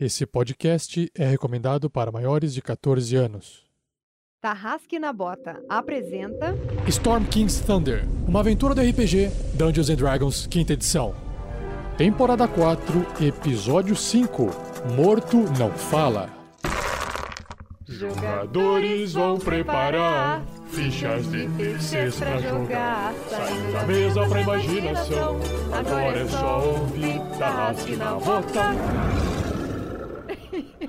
Esse podcast é recomendado para maiores de 14 anos. Tarrasque na Bota apresenta Storm King's Thunder, uma aventura do RPG Dungeons and Dragons, quinta edição. Temporada 4, episódio 5. Morto não fala. Jogadores vão preparar fichas de terceiros pra jogar. Saindo da mesa pra imaginação. Agora é só ouvir Tarrasque na Bota.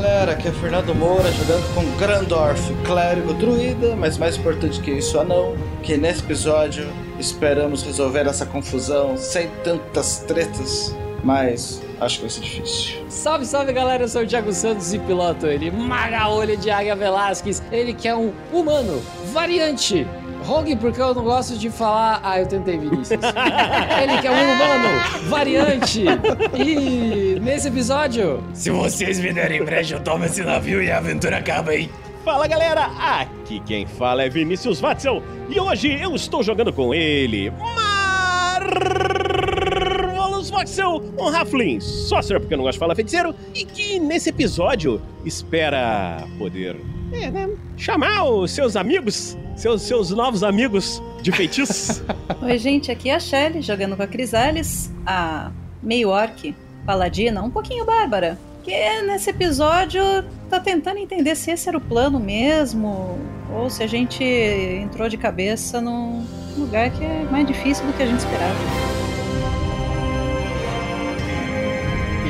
Galera, aqui é Fernando Moura jogando com Grandorf, clérigo druida, mas mais importante que isso, anão. Que nesse episódio esperamos resolver essa confusão sem tantas tretas, mas acho que vai ser difícil. Salve, salve galera, eu sou o Thiago Santos e piloto ele, Maga-olho de Águia Velasquez, ele que é um humano, variante. Rogue, porque eu não gosto de falar. Ah, eu tentei, Vinícius. ele que é um humano, variante. E nesse episódio. Se vocês me derem brecha, eu tomo esse navio e a aventura acaba, hein? Fala galera, aqui quem fala é Vinícius Watzel e hoje eu estou jogando com ele, Marvelous Watzel, um Halfling, Sorcerer, porque eu não gosto de falar feiticeiro, e que nesse episódio espera poder é, né, chamar os seus amigos, seus, seus novos amigos de feitiços. Oi, gente, aqui é a Shelly, jogando com a Crisales, a meio orc, paladina, um pouquinho bárbara. Que nesse episódio tá tentando entender se esse era o plano mesmo, ou se a gente entrou de cabeça num lugar que é mais difícil do que a gente esperava.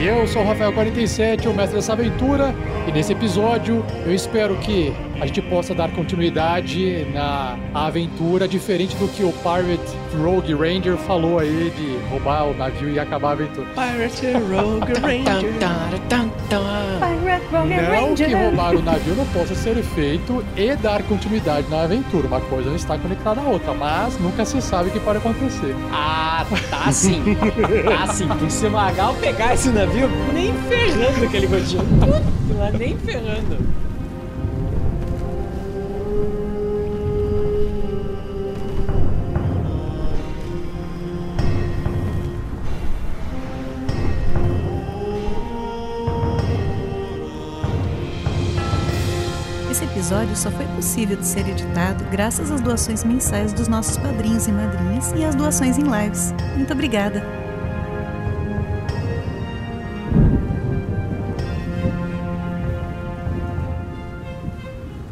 E eu sou o Rafael47, o mestre dessa aventura, e nesse episódio eu espero que a gente possa dar continuidade na aventura, diferente do que o Pirate Rogue Ranger falou aí de roubar o navio e acabar a aventura. Pirate Rogue Ranger. Não que roubar o navio não possa ser feito e dar continuidade na aventura. Uma coisa não está conectada à outra, mas nunca se sabe o que pode acontecer. Ah, tá sim. Tá sim. Porque se o Magal pegar esse navio, nem ferrando que ele continua. Putz, lá, nem ferrando. Só foi possível de ser editado graças às doações mensais dos nossos padrinhos e madrinhas e às doações em lives. Muito obrigada!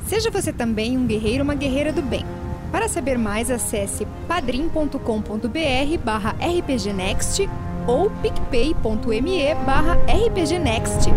Seja você também um guerreiro ou uma guerreira do bem. Para saber mais, acesse padrim.com.br barra rpgnext ou picpay.me barra rpgnext.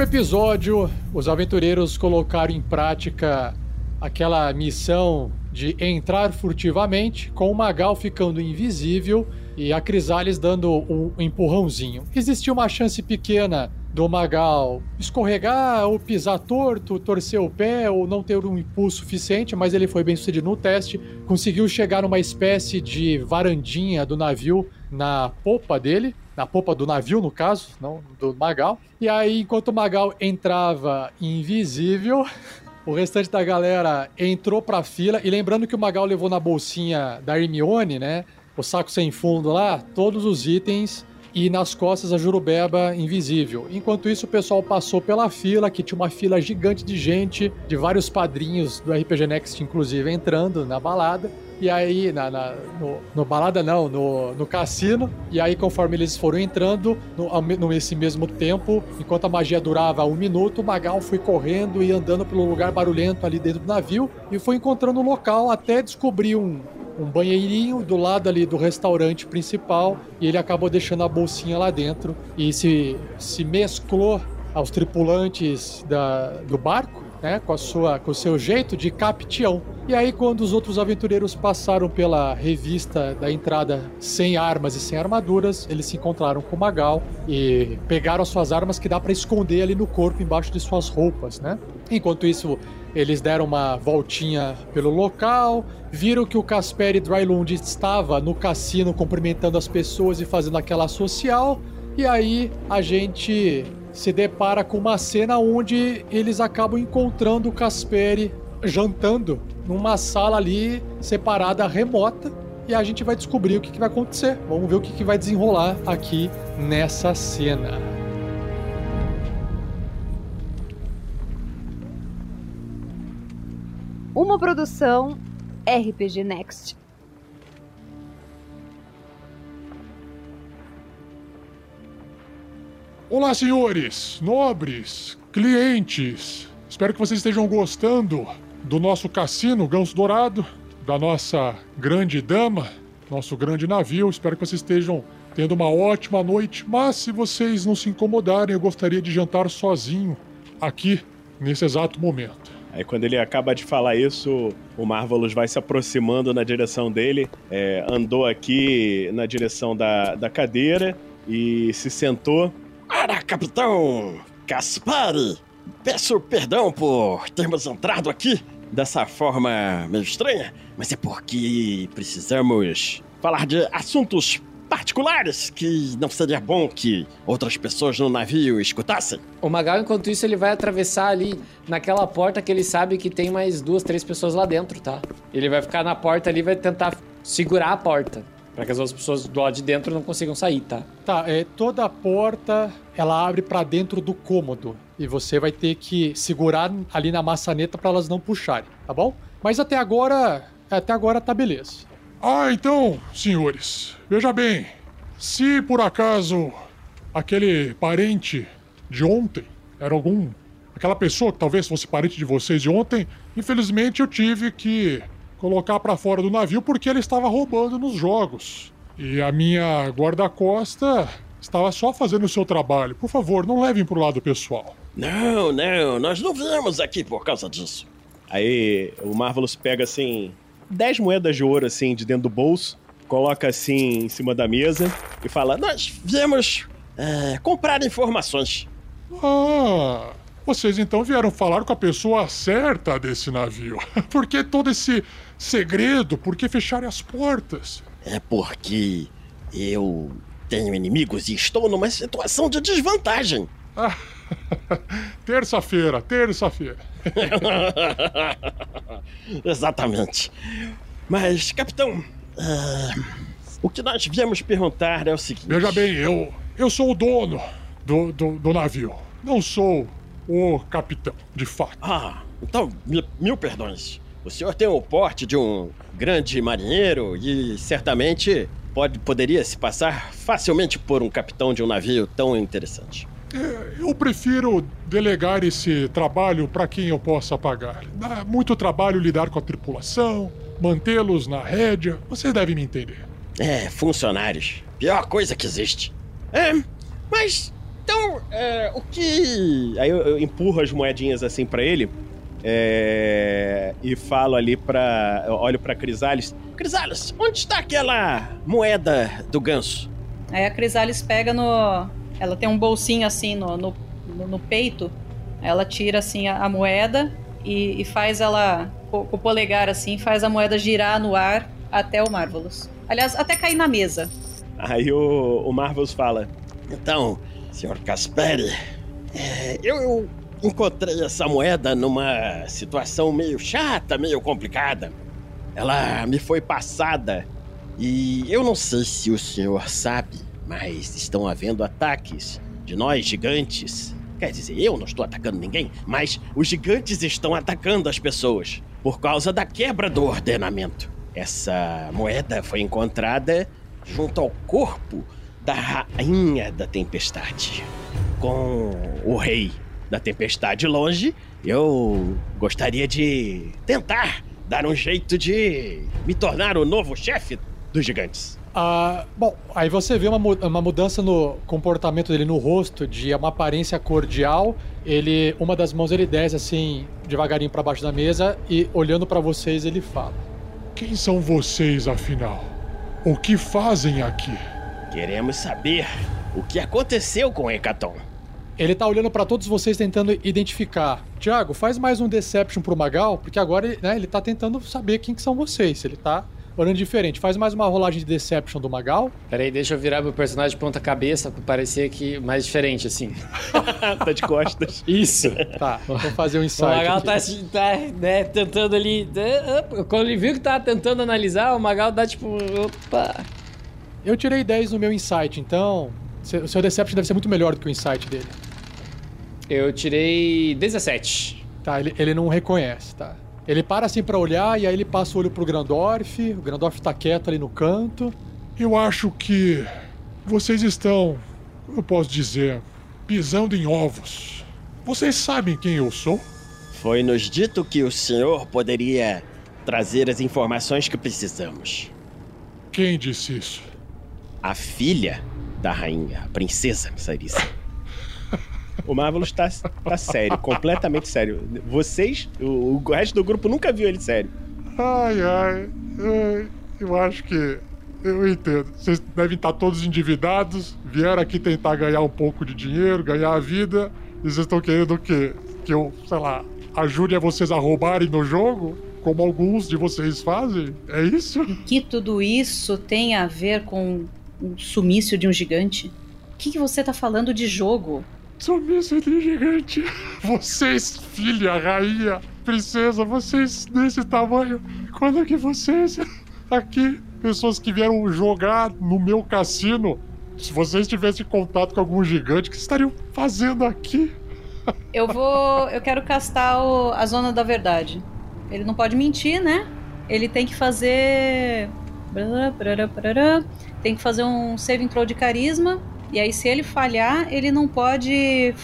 Último episódio, os aventureiros colocaram em prática aquela missão de entrar furtivamente, com o Magal ficando invisível e a Crisales dando um empurrãozinho. Existia uma chance pequena do Magal escorregar ou pisar torto, torcer o pé ou não ter um impulso suficiente, mas ele foi bem sucedido no teste, conseguiu chegar numa espécie de varandinha do navio na popa dele, na popa do navio, no caso, não do Magal. E aí, enquanto o Magal entrava invisível, o restante da galera entrou pra fila. E lembrando que o Magal levou na bolsinha da Hermione, né? O saco sem fundo lá, todos os itens e nas costas a Jurubeba invisível. Enquanto isso, o pessoal passou pela fila, que tinha uma fila gigante de gente, de vários padrinhos do RPG Next, inclusive, entrando na balada. E aí, na, na- no, no balada não, no, no cassino. E aí, conforme eles foram entrando, no, me- nesse mesmo tempo, enquanto a magia durava um minuto, o Magal foi correndo e andando pelo lugar barulhento ali dentro do navio e foi encontrando um local até descobrir um, um banheirinho do lado ali do restaurante principal e ele acabou deixando a bolsinha lá dentro e se, se mesclou aos tripulantes da, do barco, né, com, a sua, com o seu jeito de capitão. E aí, quando os outros aventureiros passaram pela revista da entrada sem armas e sem armaduras, eles se encontraram com o Magal e pegaram as suas armas que dá para esconder ali no corpo, embaixo de suas roupas, né? Enquanto isso, eles deram uma voltinha pelo local, viram que o Casper Drylund estava no cassino cumprimentando as pessoas e fazendo aquela social, e aí a gente se depara com uma cena onde eles acabam encontrando o Casperi jantando numa sala ali separada remota. E a gente vai descobrir o que, que vai acontecer. Vamos ver o que, que vai desenrolar aqui nessa cena. Uma produção RPG Next. Olá, senhores, nobres, clientes. Espero que vocês estejam gostando do nosso cassino Ganso Dourado, da nossa grande dama, nosso grande navio. Espero que vocês estejam tendo uma ótima noite. Mas se vocês não se incomodarem, eu gostaria de jantar sozinho aqui nesse exato momento. Aí quando ele acaba de falar isso, o Marvelous vai se aproximando na direção dele, é, andou aqui na direção da, da cadeira e se sentou. Ora, capitão Caspari, peço perdão por termos entrado aqui dessa forma meio estranha, mas é porque precisamos falar de assuntos particulares que não seria bom que outras pessoas no navio escutassem. O Magal, enquanto isso, ele vai atravessar ali naquela porta que ele sabe que tem mais duas, três pessoas lá dentro, tá? Ele vai ficar na porta ali vai tentar segurar a porta. Pra que as outras pessoas do lado de dentro não consigam sair, tá? Tá, é, toda a porta ela abre pra dentro do cômodo e você vai ter que segurar ali na maçaneta pra elas não puxarem, tá bom? Mas até agora, até agora tá beleza. Ah, então, senhores, veja bem. Se por acaso aquele parente de ontem era algum. aquela pessoa que talvez fosse parente de vocês de ontem, infelizmente eu tive que colocar pra fora do navio porque ele estava roubando nos jogos. E a minha guarda-costa estava só fazendo o seu trabalho. Por favor, não levem pro lado pessoal. Não, não, nós não viemos aqui por causa disso. Aí o Marvelous pega assim 10 moedas de ouro assim de dentro do bolso, coloca assim em cima da mesa e fala: Nós viemos é, comprar informações. Ah, vocês então vieram falar com a pessoa certa desse navio. Por que todo esse segredo? Por que fecharem as portas? É porque eu tenho inimigos e estou numa situação de desvantagem. Ah, terça-feira, terça-feira. Exatamente. Mas, capitão, ah, o que nós viemos perguntar é o seguinte: Veja bem, eu, eu sou o dono do, do, do navio. Não sou o capitão, de fato. Ah, então, mi- mil perdões. O senhor tem o porte de um grande marinheiro e certamente pode, poderia se passar facilmente por um capitão de um navio tão interessante. Eu prefiro delegar esse trabalho para quem eu possa pagar. Dá muito trabalho lidar com a tripulação, mantê-los na rédea. Vocês devem me entender. É, funcionários. Pior coisa que existe. É, mas. Então, é, o que. Aí eu, eu empurro as moedinhas assim pra ele é, e falo ali pra. eu olho pra Crisales. Crisales, onde está aquela moeda do ganso? Aí a Crisalis pega no. Ela tem um bolsinho assim no, no, no- peito. Ela tira assim a, a moeda e, e faz ela. Com, com o polegar assim, faz a moeda girar no ar até o Marvelous. Aliás, até cair na mesa. Aí o, o Marvelous fala: Então, senhor Casperi, é, eu encontrei essa moeda numa situação meio chata, meio complicada. Ela me foi passada e eu não sei se o senhor sabe, mas estão havendo ataques de nós gigantes. Quer dizer, eu não estou atacando ninguém, mas os gigantes estão atacando as pessoas por causa da quebra do ordenamento. essa moeda foi encontrada junto ao corpo da rainha da tempestade. Com o rei da tempestade longe, eu gostaria de tentar dar um jeito de me tornar o novo chefe dos gigantes. Ah, bom, aí você vê uma, uma mudança no comportamento dele no rosto, de uma aparência cordial. Ele, uma das mãos ele desce assim, devagarinho pra baixo da mesa e olhando pra vocês ele fala: Quem são vocês, afinal? O que fazem aqui? Queremos saber o que aconteceu com Hecaton. Ele tá olhando pra todos vocês tentando identificar. Tiago, faz mais um Deception pro Magal, porque agora ele, né, ele tá tentando saber quem que são vocês. Ele tá olhando diferente. Faz mais uma rolagem de Deception do Magal. Peraí, deixa eu virar meu personagem de ponta cabeça pra parecer que mais diferente, assim. tá de costas. Isso. Tá, vou fazer um O insight. Magal aqui. tá, tá né, tentando ali. né, Quando ele viu que tava tentando analisar, o Magal dá tipo. Opa! Eu tirei 10 no meu insight, então. O seu Deception deve ser muito melhor do que o insight dele. Eu tirei 17. Tá, ele, ele não reconhece, tá? Ele para assim pra olhar e aí ele passa o olho pro Grandorf. O Grandorf tá quieto ali no canto. Eu acho que vocês estão, eu posso dizer, pisando em ovos. Vocês sabem quem eu sou? Foi nos dito que o senhor poderia trazer as informações que precisamos. Quem disse isso? A filha da rainha, a princesa Sarissa. O Marvelous tá, tá sério, completamente sério. Vocês, o, o resto do grupo nunca viu ele sério. Ai, ai, ai, eu acho que. Eu entendo. Vocês devem estar todos endividados, vieram aqui tentar ganhar um pouco de dinheiro, ganhar a vida, e vocês estão querendo o quê? Que eu, sei lá, ajude a vocês a roubarem no jogo? Como alguns de vocês fazem? É isso? Que tudo isso tem a ver com o sumiço de um gigante? O que, que você tá falando de jogo? Sumiço de gigante. Vocês, filha, rainha, princesa, vocês desse tamanho. Quando que vocês aqui, pessoas que vieram jogar no meu cassino, se vocês tivessem contato com algum gigante, o que estariam fazendo aqui? Eu vou. Eu quero castar o- a zona da verdade. Ele não pode mentir, né? Ele tem que fazer. Tem que fazer um save throw de carisma. E aí, se ele falhar, ele não pode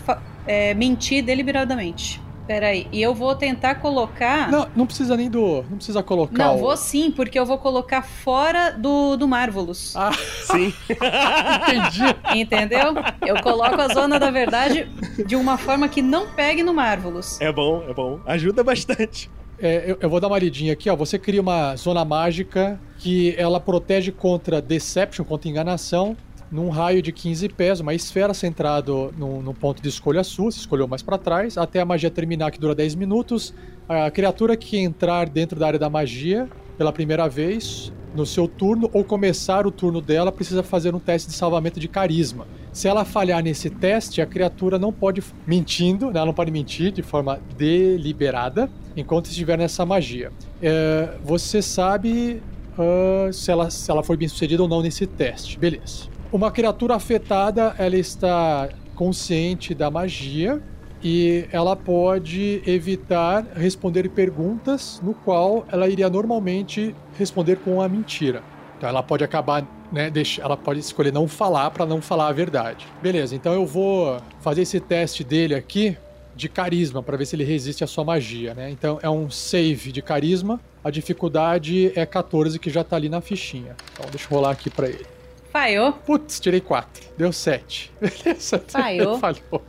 é, mentir deliberadamente. Peraí. E eu vou tentar colocar. Não, não precisa nem do. Não precisa colocar. Não, o- vou sim, porque eu vou colocar fora do, do Marvelous. Ah, Sim. entendi. Entendeu? Eu coloco a zona da verdade de uma forma que não pegue no Marvelous. É bom, é bom. Ajuda bastante. É, eu, eu vou dar uma lidinha aqui, ó. Você cria uma zona mágica que ela protege contra Deception, contra enganação, num raio de 15 pés, uma esfera centrada num, num ponto de escolha sua, você escolheu mais pra trás, até a magia terminar, que dura 10 minutos. A criatura que entrar dentro da área da magia pela primeira vez no seu turno ou começar o turno dela precisa fazer um teste de salvamento de carisma. Se ela falhar nesse teste, a criatura não pode mentindo, né, ela não pode mentir de forma deliberada enquanto estiver nessa magia. É, você sabe ah, se, ela, se ela foi bem sucedida ou não nesse teste. Beleza. Uma criatura afetada, ela está consciente da magia e ela pode evitar responder perguntas no qual ela iria normalmente responder com a mentira. Então ela pode acabar, né, deixa, ela pode escolher não falar para não falar a verdade. Beleza, então eu vou fazer esse teste dele aqui de carisma para ver se ele resiste à sua magia, né? Então é um save de carisma. A dificuldade é 14 que já tá ali na fichinha. Então deixa eu rolar aqui para ele. Falhou. Putz, tirei 4. Deu 7. Beleza. Falhou. Falhou.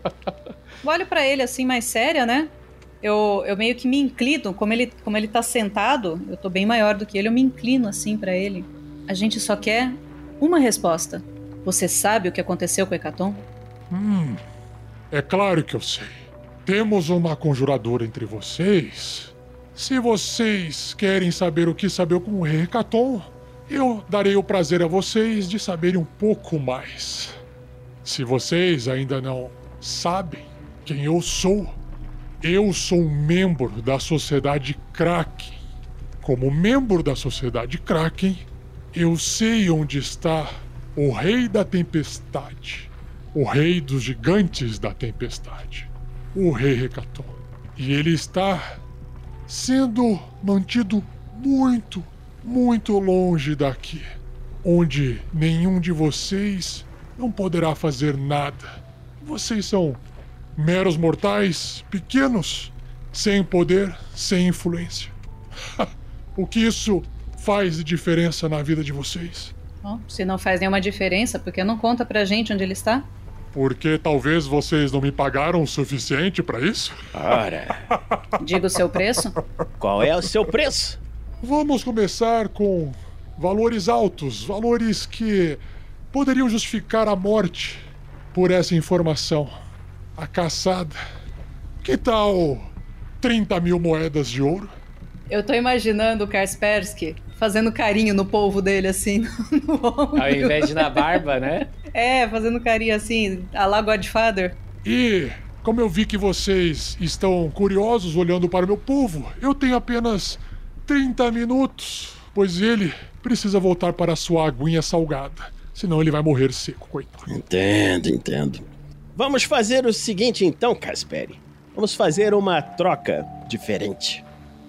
Olho pra ele assim, mais séria, né? Eu, eu meio que me inclino, como ele, como ele tá sentado, eu tô bem maior do que ele, eu me inclino assim pra ele. A gente só quer uma resposta. Você sabe o que aconteceu com Hecaton? Hum, é claro que eu sei. Temos uma conjuradora entre vocês. Se vocês querem saber o que saber com o Hecaton, eu darei o prazer a vocês de saberem um pouco mais. Se vocês ainda não sabem quem eu sou, eu sou um membro da Sociedade Kraken. Como membro da Sociedade Kraken, eu sei onde está o Rei da Tempestade, o Rei dos Gigantes da Tempestade, o Rei Hecaton. E ele está sendo mantido muito, muito longe daqui, onde nenhum de vocês não poderá fazer nada. Vocês são meros mortais, pequenos, sem poder, sem influência. o que isso faz de diferença na vida de vocês? Bom, se não faz nenhuma diferença, por que não conta pra gente onde ele está? Porque talvez vocês não me pagaram o suficiente pra isso? Ora, Diga o seu preço. qual é o seu preço? Vamos começar com valores altos, valores que poderiam justificar a morte por essa informação. A caçada. Que tal 30 mil moedas de ouro? Eu tô imaginando o Kaspersky fazendo carinho no polvo dele, assim, no ombro. Ao invés de na barba, né? É, fazendo carinho assim, a la Godfather. E como eu vi que vocês estão curiosos olhando para o meu povo, eu tenho apenas 30 minutos, pois ele precisa voltar para a sua aguinha salgada. Senão ele vai morrer seco, coitado. Entendo, entendo. Vamos fazer o seguinte então, Casperi. Vamos fazer uma troca diferente.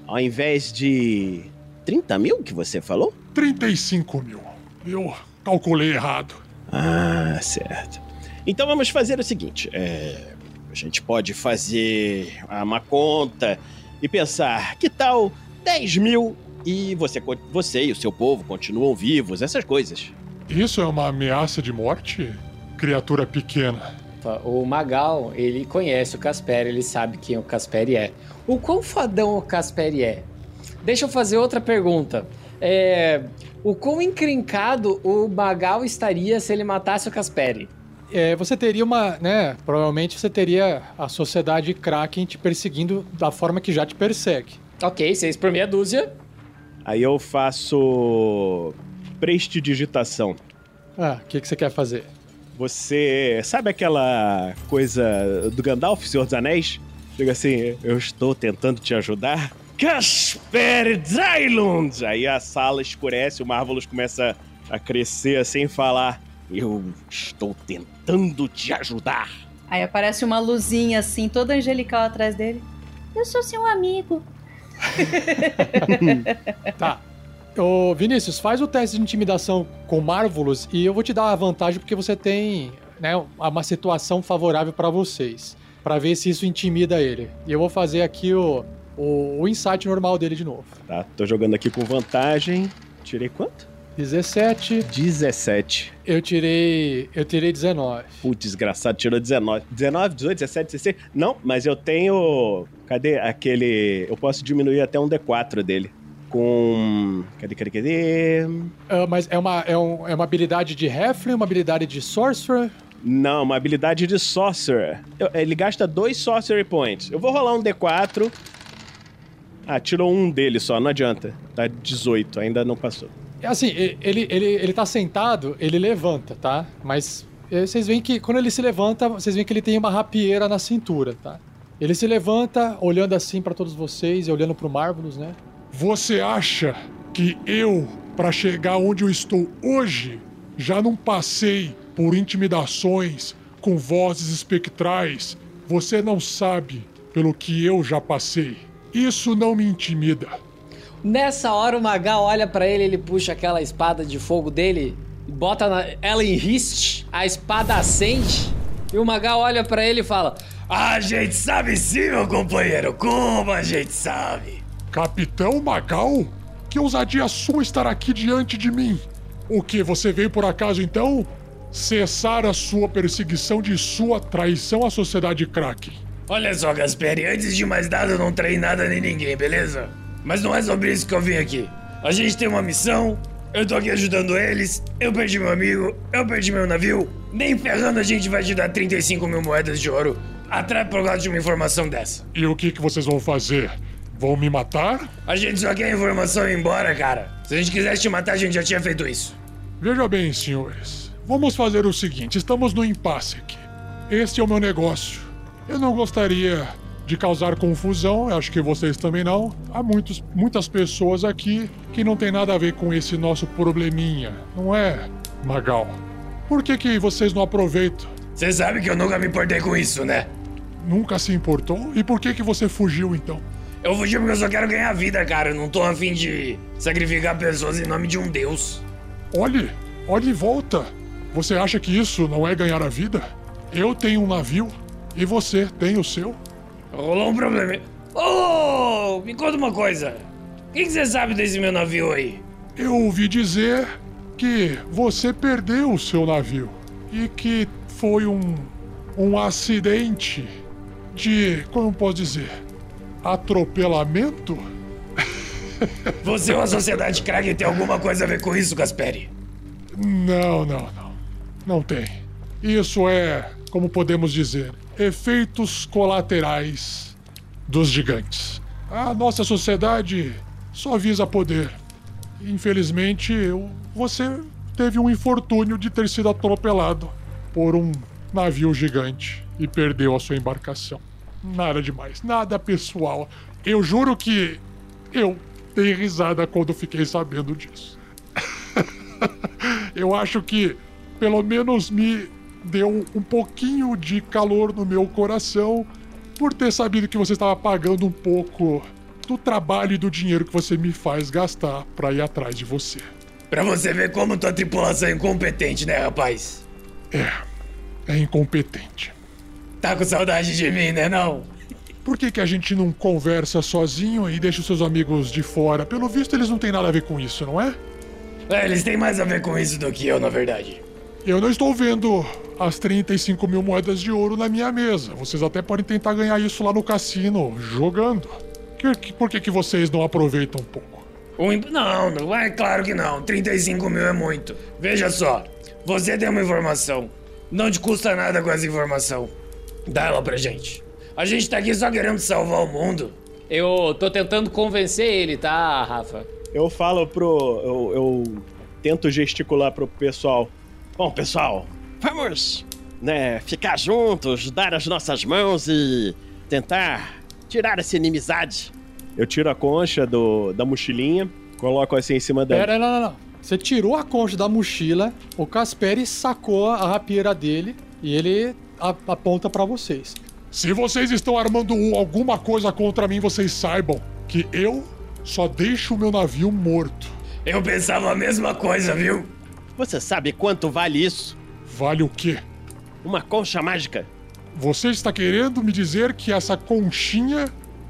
Ao invés de 30 mil que você falou? 35 mil. Eu calculei errado. Ah, certo. Então vamos fazer o seguinte: é, a gente pode fazer uma conta e pensar, que tal 10 mil e você, você e o seu povo continuam vivos, essas coisas. Isso é uma ameaça de morte? Criatura pequena. O Magal, ele conhece o Casperi, ele sabe quem o Casperi é. O quão fodão o Casperi é? Deixa eu fazer outra pergunta. É, o quão encrencado o Magal estaria se ele matasse o Casperi? É, você teria uma, né? Provavelmente você teria a sociedade Kraken te perseguindo da forma que já te persegue. Ok, seis por meia dúzia. Aí eu faço prestidigitação. Ah, o que, que você quer fazer? Você sabe aquela coisa do Gandalf, Senhor dos Anéis? Chega assim, eu estou tentando te ajudar. Casper Drylund! Aí a sala escurece, o Marvelous começa a crescer sem falar. Eu estou tentando te ajudar. Aí aparece uma luzinha assim, toda angelical atrás dele. Eu sou seu amigo. Tá. Ô, Vinícius, faz o teste de intimidação com Marvelous e eu vou te dar a vantagem porque você tem né, uma situação favorável pra vocês. Pra ver se isso intimida ele. E eu vou fazer aqui o, o, o insight normal dele de novo. Tá, tô jogando aqui com vantagem. Tirei quanto? 17, 17. eu tirei. Eu tirei 19. Putz, desgraçado, tirou 19. 19, 18, 17, 16? Não, mas eu tenho. Cadê aquele. Eu posso diminuir até um D4 dele. Com. Cadê, cadê, cadê? Ah, mas é uma, é, um- é uma habilidade de Halfling, uma habilidade de Sorcerer. Não, uma habilidade de Sorcerer. Ele gasta dois Sorcery Points. Eu vou rolar um D4. Ah, tirou um dele só, não adianta. Tá 18, ainda não passou. É Assim, ele, ele, ele tá sentado, ele levanta, tá? Mas vocês veem que quando ele se levanta, vocês veem que ele tem uma rapieira na cintura, tá? Ele se levanta, olhando assim pra todos vocês e olhando pro Marvelous, né? Você acha que eu, para chegar onde eu estou hoje, já não passei por intimidações com vozes espectrais? Você não sabe pelo que eu já passei. Isso não me intimida. Nessa hora o Magal olha pra ele, ele puxa aquela espada de fogo dele, bota na, ela em riste, a espada acende, e o Magal olha pra ele e fala: A gente sabe sim, meu companheiro. Como a gente sabe? Capitão Magal? Que ousadia sua estar aqui diante de mim? O que, você veio por acaso então? Cessar a sua perseguição de sua traição à sociedade Kraken. Olha só, Gasperi, antes de mais nada, eu não traí nada nem ninguém, beleza? Mas não é sobre isso que eu vim aqui. A gente tem uma missão, eu tô aqui ajudando eles, eu perdi meu amigo, eu perdi meu navio. Nem ferrando a gente vai te dar 35 mil moedas de ouro. Atrai por causa de uma informação dessa. E o que, que vocês vão fazer? Vão me matar? A gente só quer informação e ir embora, cara. Se a gente quisesse te matar, a gente já tinha feito isso. Veja bem, senhores. Vamos fazer o seguinte: estamos no impasse aqui. Este é o meu negócio. Eu não gostaria de causar confusão, acho que vocês também não. Há muitos, muitas pessoas aqui que não tem nada a ver com esse nosso probleminha, não é, Magal? Por que, que vocês não aproveitam? Você sabe que eu nunca me importei com isso, né? Nunca se importou? E por que, que você fugiu então? Eu fugi porque eu só quero ganhar vida, cara. Eu não tô afim de sacrificar pessoas em nome de um deus. Olhe, olhe em volta. Você acha que isso não é ganhar a vida? Eu tenho um navio e você tem o seu. Rolou um problema. Ô, me conta uma coisa. O que que você sabe desse meu navio aí? Eu ouvi dizer que você perdeu o seu navio e que foi um, um acidente de, como posso dizer, atropelamento? Você ou a sociedade Kraken tem alguma coisa a ver com isso, Gasperi? Não, não, não. Não tem. Isso é, como podemos dizer, efeitos colaterais dos gigantes. A nossa sociedade só visa poder. Infelizmente, eu- você teve um infortúnio de ter sido atropelado por um navio gigante e perdeu a sua embarcação. Nada demais, nada pessoal. Eu juro que eu dei risada quando fiquei sabendo disso. eu acho que pelo menos me deu um pouquinho de calor no meu coração por ter sabido que você estava pagando um pouco do trabalho e do dinheiro que você me faz gastar pra ir atrás de você. Pra você ver como tua tripulação é incompetente, né, rapaz? É, é incompetente. Tá com saudade de mim, né, não? Por que, que a gente não conversa sozinho e deixa os seus amigos de fora? Pelo visto, eles não têm nada a ver com isso, não é? É, eles têm mais a ver com isso do que eu, na verdade. Eu não estou vendo as 35 mil moedas de ouro na minha mesa. Vocês até podem tentar ganhar isso lá no cassino, jogando. Que- que- por que, que vocês não aproveitam um pouco? Um Não, não, é claro que não. 35 mil é muito. Veja só, você tem uma informação. Não te custa nada com essa informação. Dá ela pra gente. A gente tá aqui só querendo salvar o mundo. Eu tô tentando convencer ele, tá, Rafa? Eu falo pro. Eu, eu tento gesticular pro pessoal. Bom, pessoal, vamos, né, ficar juntos, dar as nossas mãos e tentar tirar essa inimizade. Eu tiro a concha do, da mochilinha, coloco assim em cima dela. Pera, não, não, não. Você tirou a concha da mochila, o Casperi sacou a rapieira dele e ele aponta pra vocês. Se vocês estão armando um- alguma coisa contra mim, vocês saibam que eu só deixo o meu navio morto. Eu pensava a mesma coisa, viu? Você sabe quanto vale isso? Vale o quê? Uma concha mágica? Você está querendo me dizer que essa conchinha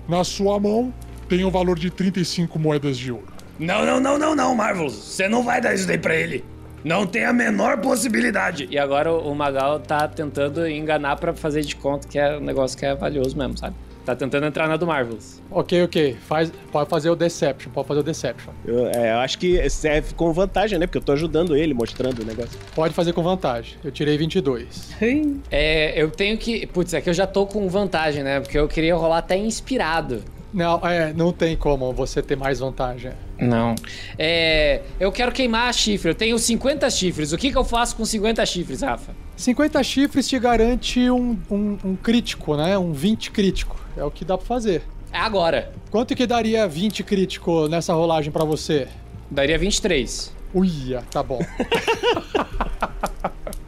na sua mão tem o valor de 35 moedas de ouro? Não, não, não, não, não, Marvelous. Você não vai dar isso daí pra ele. Não tem a menor possibilidade. E agora o Magal tá tentando enganar pra fazer de conta que é um negócio que é valioso mesmo, sabe? Tá tentando entrar na do Marvels. Ok, ok. Faz, pode fazer o Deception, pode fazer o Deception. Eu, é, eu acho que serve com vantagem, né? Porque eu tô ajudando ele, mostrando o negócio. Pode fazer com vantagem. Eu tirei 22. É, eu tenho que. Putz, é que eu já tô com vantagem, né? Porque eu queria rolar até inspirado. Não, é, não tem como você ter mais vantagem. Não. É. Eu quero queimar a chifre. Eu tenho 50 chifres. O que, que eu faço com 50 chifres, Rafa? 50 chifres te garante um, um, um crítico, né? Um 20 crítico. É o que dá pra fazer. É agora. Quanto que daria 20 crítico nessa rolagem pra você? Daria 23. Uia, tá bom.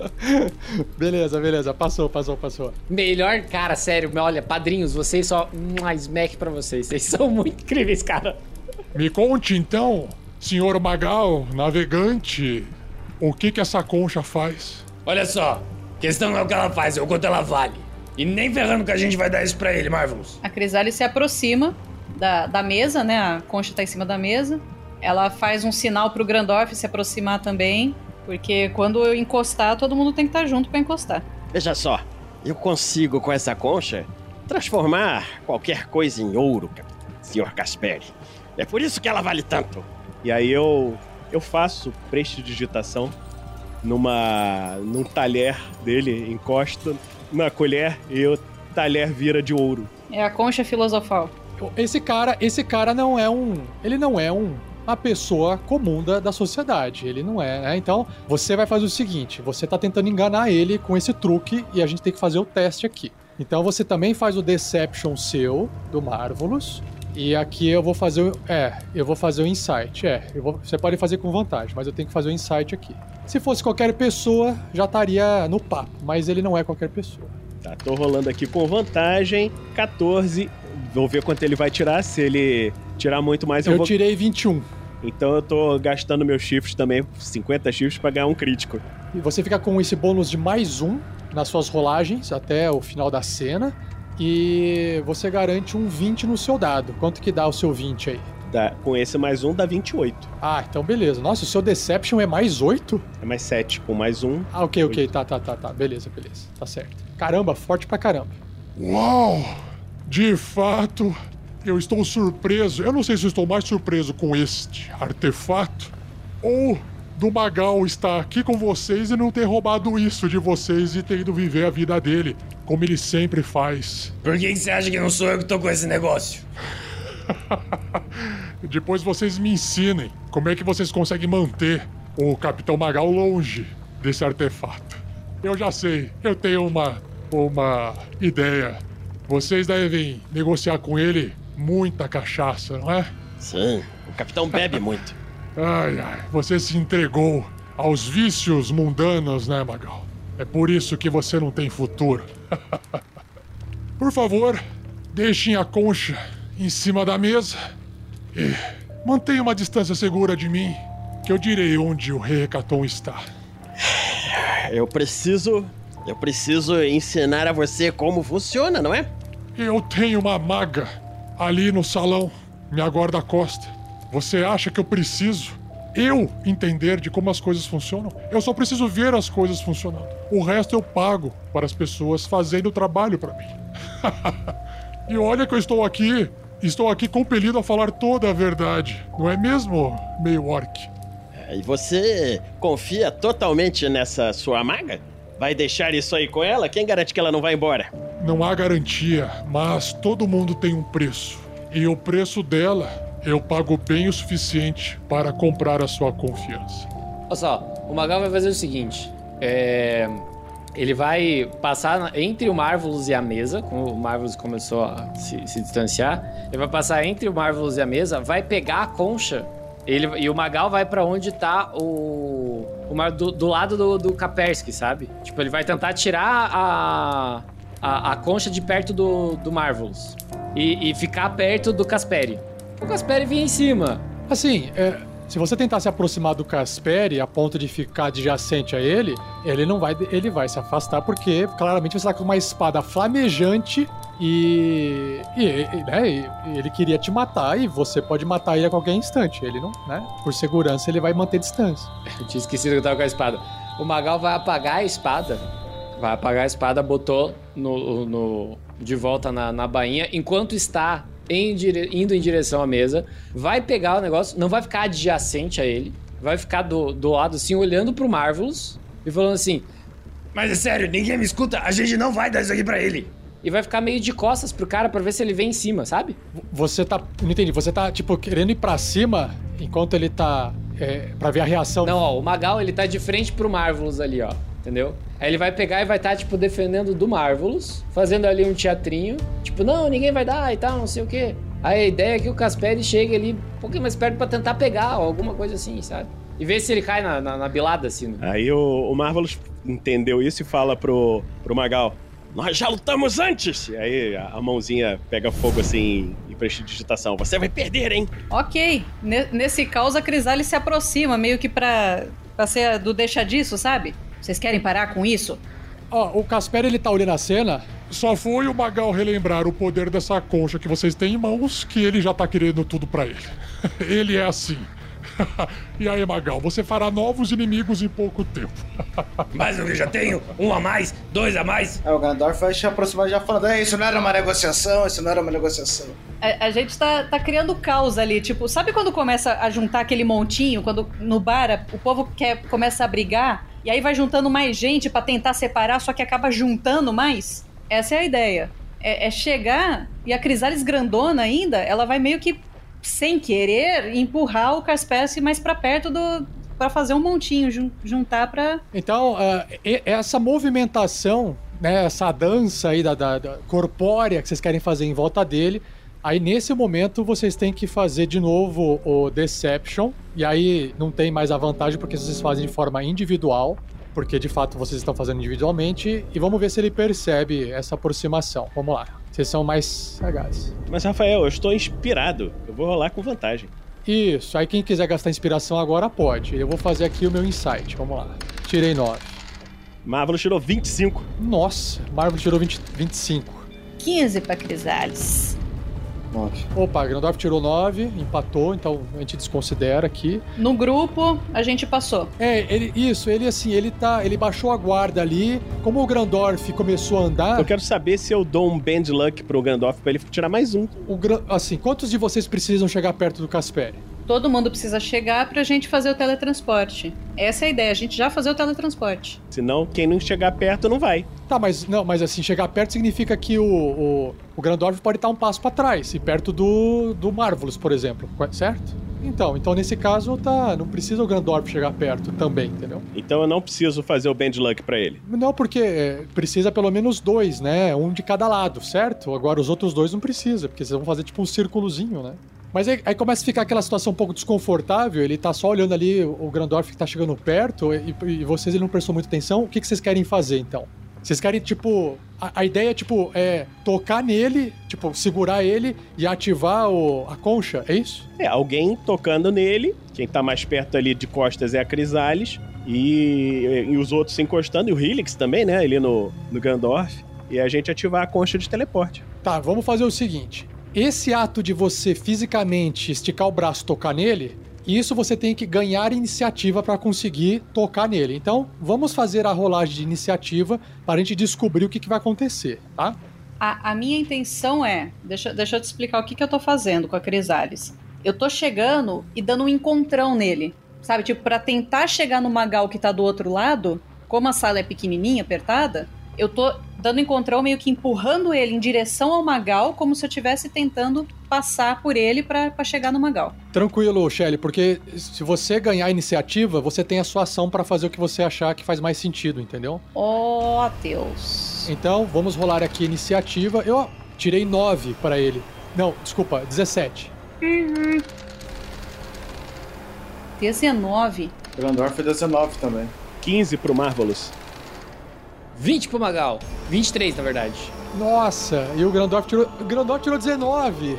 beleza, beleza. Passou, passou, passou. Melhor, cara, sério, olha, padrinhos, vocês só. Um smack pra vocês. Vocês são muito incríveis, cara. Me conte então, senhor Magal, navegante, o que que essa concha faz? Olha só, questão não é o que ela faz, é o quanto ela vale. E nem ferrando que a gente vai dar isso pra ele, Marvelous. A Crisale se aproxima da, da mesa, né? A concha tá em cima da mesa. Ela faz um sinal pro Grandorf se aproximar também. Porque quando eu encostar, todo mundo tem que estar junto pra encostar. Veja só, eu consigo com essa concha transformar qualquer coisa em ouro, Sr. Casperi. É por isso que ela vale tanto. E aí eu eu faço prestidigitação numa num talher dele, encosto na colher e o talher vira de ouro. É a concha filosofal. Esse cara, esse cara não é um. Ele não é um. Uma pessoa comum da, da sociedade. Ele não é, né? Então, você vai fazer o seguinte: você tá tentando enganar ele com esse truque e a gente tem que fazer o teste aqui. Então, você também faz o Deception seu, do Marvelous. E aqui eu vou fazer o. É, eu vou fazer o Insight. É, eu vou, você pode fazer com vantagem, mas eu tenho que fazer o Insight aqui. Se fosse qualquer pessoa, já estaria no papo, mas ele não é qualquer pessoa. Tá, tô rolando aqui com vantagem 14 vou ver quanto ele vai tirar. Se ele tirar muito mais, eu, Eu vou. tirei 21. Então eu tô gastando meus shifts também, 50 shifts, pra ganhar um crítico. E você fica com esse bônus de mais um nas suas rolagens até o final da cena. E você garante um 20 no seu dado. Quanto que dá o seu 20 aí? Dá, com esse mais um, dá 28. Ah, então beleza. Nossa, o seu Deception é mais 8? É mais 7. Com mais um. Ah, ok, ok. Tá, tá, tá, tá. Beleza, beleza. Tá certo. Caramba, forte pra caramba. Uau! De fato, eu estou surpreso. Eu não sei se eu estou mais surpreso com este artefato ou do Magal estar aqui com vocês e não ter roubado isso de vocês e ter ido viver a vida dele, como ele sempre faz. Por que, que você acha que não sou eu que tô com esse negócio? Depois vocês me ensinem como é que vocês conseguem manter o Capitão Magal longe desse artefato. Eu já sei, eu tenho uma, uma ideia. Vocês devem negociar com ele muita cachaça, não é? Sim, o capitão bebe muito. Ai, ai, você se entregou aos vícios mundanos, né, Magal? É por isso que você não tem futuro. por favor, deixem a concha em cima da mesa e mantenha uma distância segura de mim, que eu direi onde o Rei Hecaton está. Eu preciso. Eu preciso ensinar a você como funciona, não é? Eu tenho uma maga ali no salão, minha guarda-costa. Você acha que eu preciso eu entender de como as coisas funcionam? Eu só preciso ver as coisas funcionando. O resto eu pago para as pessoas fazendo o trabalho para mim. e olha que eu estou aqui, estou aqui compelido a falar toda a verdade, não é mesmo, meio orc? E você confia totalmente nessa sua maga? Vai deixar isso aí com ela? Quem garante que ela não vai embora? Não há garantia, mas todo mundo tem um preço. E o preço dela eu pago bem o suficiente para comprar a sua confiança. Olha só, o Magal vai fazer o seguinte: é, ele vai passar entre o Marvelous e a mesa, como o Marvelous começou a se, se distanciar. Ele vai passar entre o Marvelous e a mesa, vai pegar a concha. Ele, e o Magal vai pra onde tá o. do, do lado do, do Kapersky, sabe? Tipo, ele vai tentar tirar a. a, a concha de perto do, do Marvelous. E, e ficar perto do Casperi. O Casperi vinha em cima. Assim, é, se você tentar se aproximar do Casperi a ponto de ficar adjacente a ele, ele não vai, ele vai se afastar porque claramente você tá com uma espada flamejante e, e, e, né, ele queria te matar e você pode matar ele a qualquer instante. Ele não, né? Por segurança ele vai manter distância. Eu tinha esquecido que eu tava com a espada. O Magal vai apagar a espada. Vai apagar a espada, botou no, no- de volta na, na bainha, enquanto está em dire- indo em direção à mesa. Vai pegar o negócio, não vai ficar adjacente a ele. Vai ficar do, do lado assim, olhando pro Marvelous e falando assim. Mas é sério, ninguém me escuta, a gente não vai dar isso aqui pra ele. E vai ficar meio de costas pro cara pra ver se ele vem em cima, sabe? Você tá. Não entendi. Você tá, tipo, querendo ir pra cima enquanto ele tá. É, pra ver a reação. Não, ó, o Magal ele tá de frente pro Marvelous ali, ó. Entendeu? Aí ele vai pegar e vai estar, tipo, defendendo do Marvelous, fazendo ali um teatrinho. Tipo, não, ninguém vai dar e tal, não sei o quê. Aí a ideia é que o Casperi chegue ali um pouquinho mais perto pra tentar pegar, ou alguma coisa assim, sabe? E ver se ele cai na, na, na bilada, assim. né? Aí o, o Marvelous entendeu isso e fala pro, pro Magal: Nós já lutamos antes! E aí a, mãozinha pega fogo assim em prestidigitação. Você vai perder, hein? Ok, ne- nesse caos a Crisale se aproxima, meio que pra, pra ser do deixa disso, sabe? Vocês querem parar com isso? Ó, o Casperi ele tá olhando a cena. Só foi o Magal relembrar o poder dessa concha que vocês têm em mãos que ele já tá querendo tudo pra ele. ele é assim. e aí, Magal, você fará novos inimigos em pouco tempo. Que eu já tenho, um a mais, dois a mais. Aí o Gandalf vai se aproximar já falando: é, isso não era uma negociação, isso não era uma negociação. A, a gente tá, tá criando caos ali, tipo, sabe quando começa a juntar aquele montinho, quando no bar o povo quer, começa a brigar, e aí vai juntando mais gente pra tentar separar, só que acaba juntando mais? Essa é a ideia. É, é chegar, e a Crisales grandona ainda, ela vai meio que, sem querer, empurrar o Casperce mais pra perto do... pra fazer um montinho, jun- juntar pra... Então, e- essa movimentação, né, essa dança aí da, da- da corpórea que vocês querem fazer em volta dele, aí nesse momento vocês têm que fazer de novo o Deception, e aí não tem mais a vantagem porque vocês fazem de forma individual, porque de fato vocês estão fazendo individualmente, e vamos ver se ele percebe essa aproximação. Vamos lá. Vocês são mais sagazes. Mas, Rafael, eu estou inspirado. Eu vou rolar com vantagem. Isso, aí quem quiser gastar inspiração agora pode. Eu vou fazer aqui o meu insight. Vamos lá. Tirei 9. Marvel tirou 25. Nossa, Marvel tirou 20, 25. 15 pra Crisales. Nove. Opa, Grandorf tirou 9, empatou, então a gente desconsidera aqui. No grupo, a gente passou. É, ele, isso, ele assim, ele tá. Ele baixou a guarda ali. Como o Grandorf começou a andar. Eu quero saber se eu dou um Band Luck pro Gandalf pra ele tirar mais um. O, assim, quantos de vocês precisam chegar perto do Casperi? Todo mundo precisa chegar pra gente fazer o teletransporte. Essa é a ideia, a gente já fazer o teletransporte. Senão, quem não chegar perto não vai. Tá, mas não, mas assim, chegar perto significa que o, o, o Grandorf pode estar um passo pra trás, e perto do, do Marvelous, por exemplo, certo? Então, então nesse caso, tá, não precisa o Grandorf chegar perto também, entendeu? Então eu não preciso fazer o Band Luck pra ele. Não, porque é, precisa pelo menos dois, né? Um de cada lado, certo? Agora os outros dois não precisa, porque vocês vão fazer tipo um círculozinho, né? Mas aí, aí começa a ficar aquela situação um pouco desconfortável, ele tá só olhando ali o Grandorf que tá chegando perto e, e vocês ele não prestou muita atenção. O que, que vocês querem fazer então? Vocês querem, tipo. A, a ideia, tipo, é tocar nele, tipo, segurar ele e ativar o, a concha, é isso? É, alguém tocando nele. Quem tá mais perto ali de costas é a Crisales. E, e os outros se encostando. E o Helix também, né? Ali no, no Gandorf. E a gente ativar a concha de teleporte. Tá, vamos fazer o seguinte. Esse ato de você fisicamente esticar o braço e tocar nele, isso você tem que ganhar iniciativa para conseguir tocar nele. Então, vamos fazer a rolagem de iniciativa para a gente descobrir o que, que vai acontecer, tá? A, a minha intenção é. Deixa, deixa eu te explicar o que, que eu tô fazendo com a Crisales. Eu tô chegando e dando um encontrão nele. Sabe, tipo, pra tentar chegar no Magal que tá do outro lado, como a sala é pequenininha, apertada, eu tô dando encontrão meio que empurrando ele em direção ao Magal, como se eu estivesse tentando passar por ele pra pra chegar no Magal. Tranquilo, Shelly, porque se você ganhar a iniciativa, você tem a sua ação para fazer o que você achar que faz mais sentido, entendeu? Oh, Deus. Então, vamos rolar aqui a iniciativa. Eu tirei 9 para ele. Não, desculpa, 17. 19. Grandorf 19 também. 15 pro Marvelous. 20 pro Magal. 23, na verdade. Nossa, e o Grandorf tirou, o Grandorf tirou 19.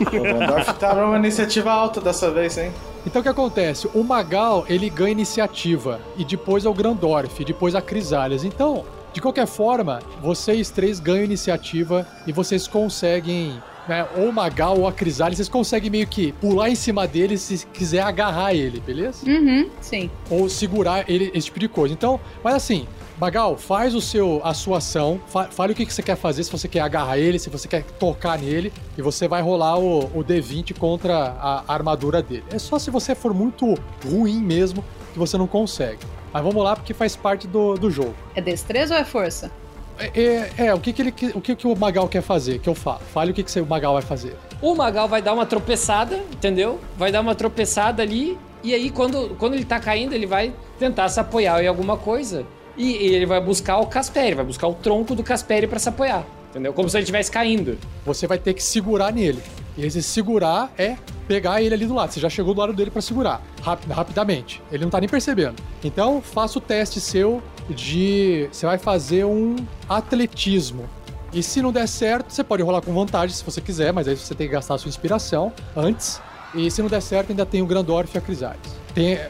O Grandorf tá numa iniciativa alta dessa vez, hein? Então o que acontece? O Magal, ele ganha iniciativa, e depois é o Grandorf, e depois a Crisalias. Então, de qualquer forma, vocês três ganham iniciativa e vocês conseguem, né, ou o Magal ou a Crisalias, vocês conseguem meio que pular em cima dele se quiser agarrar ele, beleza? Uhum, sim. Ou segurar ele, esse tipo de coisa. Então, mas assim, Magal, faz o seu, a sua ação, fa fale o que, que você quer fazer, se você quer agarrar ele, se você quer tocar nele, e você vai rolar o, o D20 contra a, armadura dele. É só se você for muito ruim mesmo que você não consegue. Mas vamos lá, porque faz parte do, do jogo. É destreza ou é força? É, é, é, o que, que ele o que, que o Magal quer fazer? Que eu falo. Fale o que, que você- o Magal vai fazer. O Magal vai dar uma tropeçada, entendeu? Vai dar uma tropeçada ali. E aí, quando, quando ele tá caindo, ele vai tentar se apoiar em alguma coisa. E, ele vai buscar o Casperi, vai buscar o tronco do Casperi pra se apoiar. Entendeu? Como se ele estivesse caindo. Você vai ter que segurar nele. E esse segurar é pegar ele ali do lado. Você já chegou do lado dele pra segurar, rap- rapidamente. Ele não tá nem percebendo. Então, faça o teste seu de. Você vai fazer um atletismo. E se não der certo, você pode rolar com vantagem se você quiser, mas aí você tem que gastar a sua inspiração antes. E se não der certo, ainda tem o Grandorf e a Crisales. Tem é,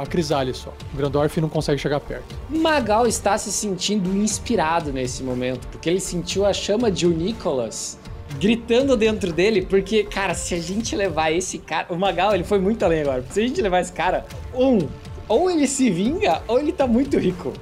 a Crisales só. O Grandorf não consegue chegar perto. Magal está se sentindo inspirado nesse momento, porque ele sentiu a chama de o Nicholas gritando dentro dele, porque, cara, se a gente levar esse cara. O Magal, ele foi muito além agora. Se a gente levar esse cara, um, ou ele se vinga, ou ele tá muito rico.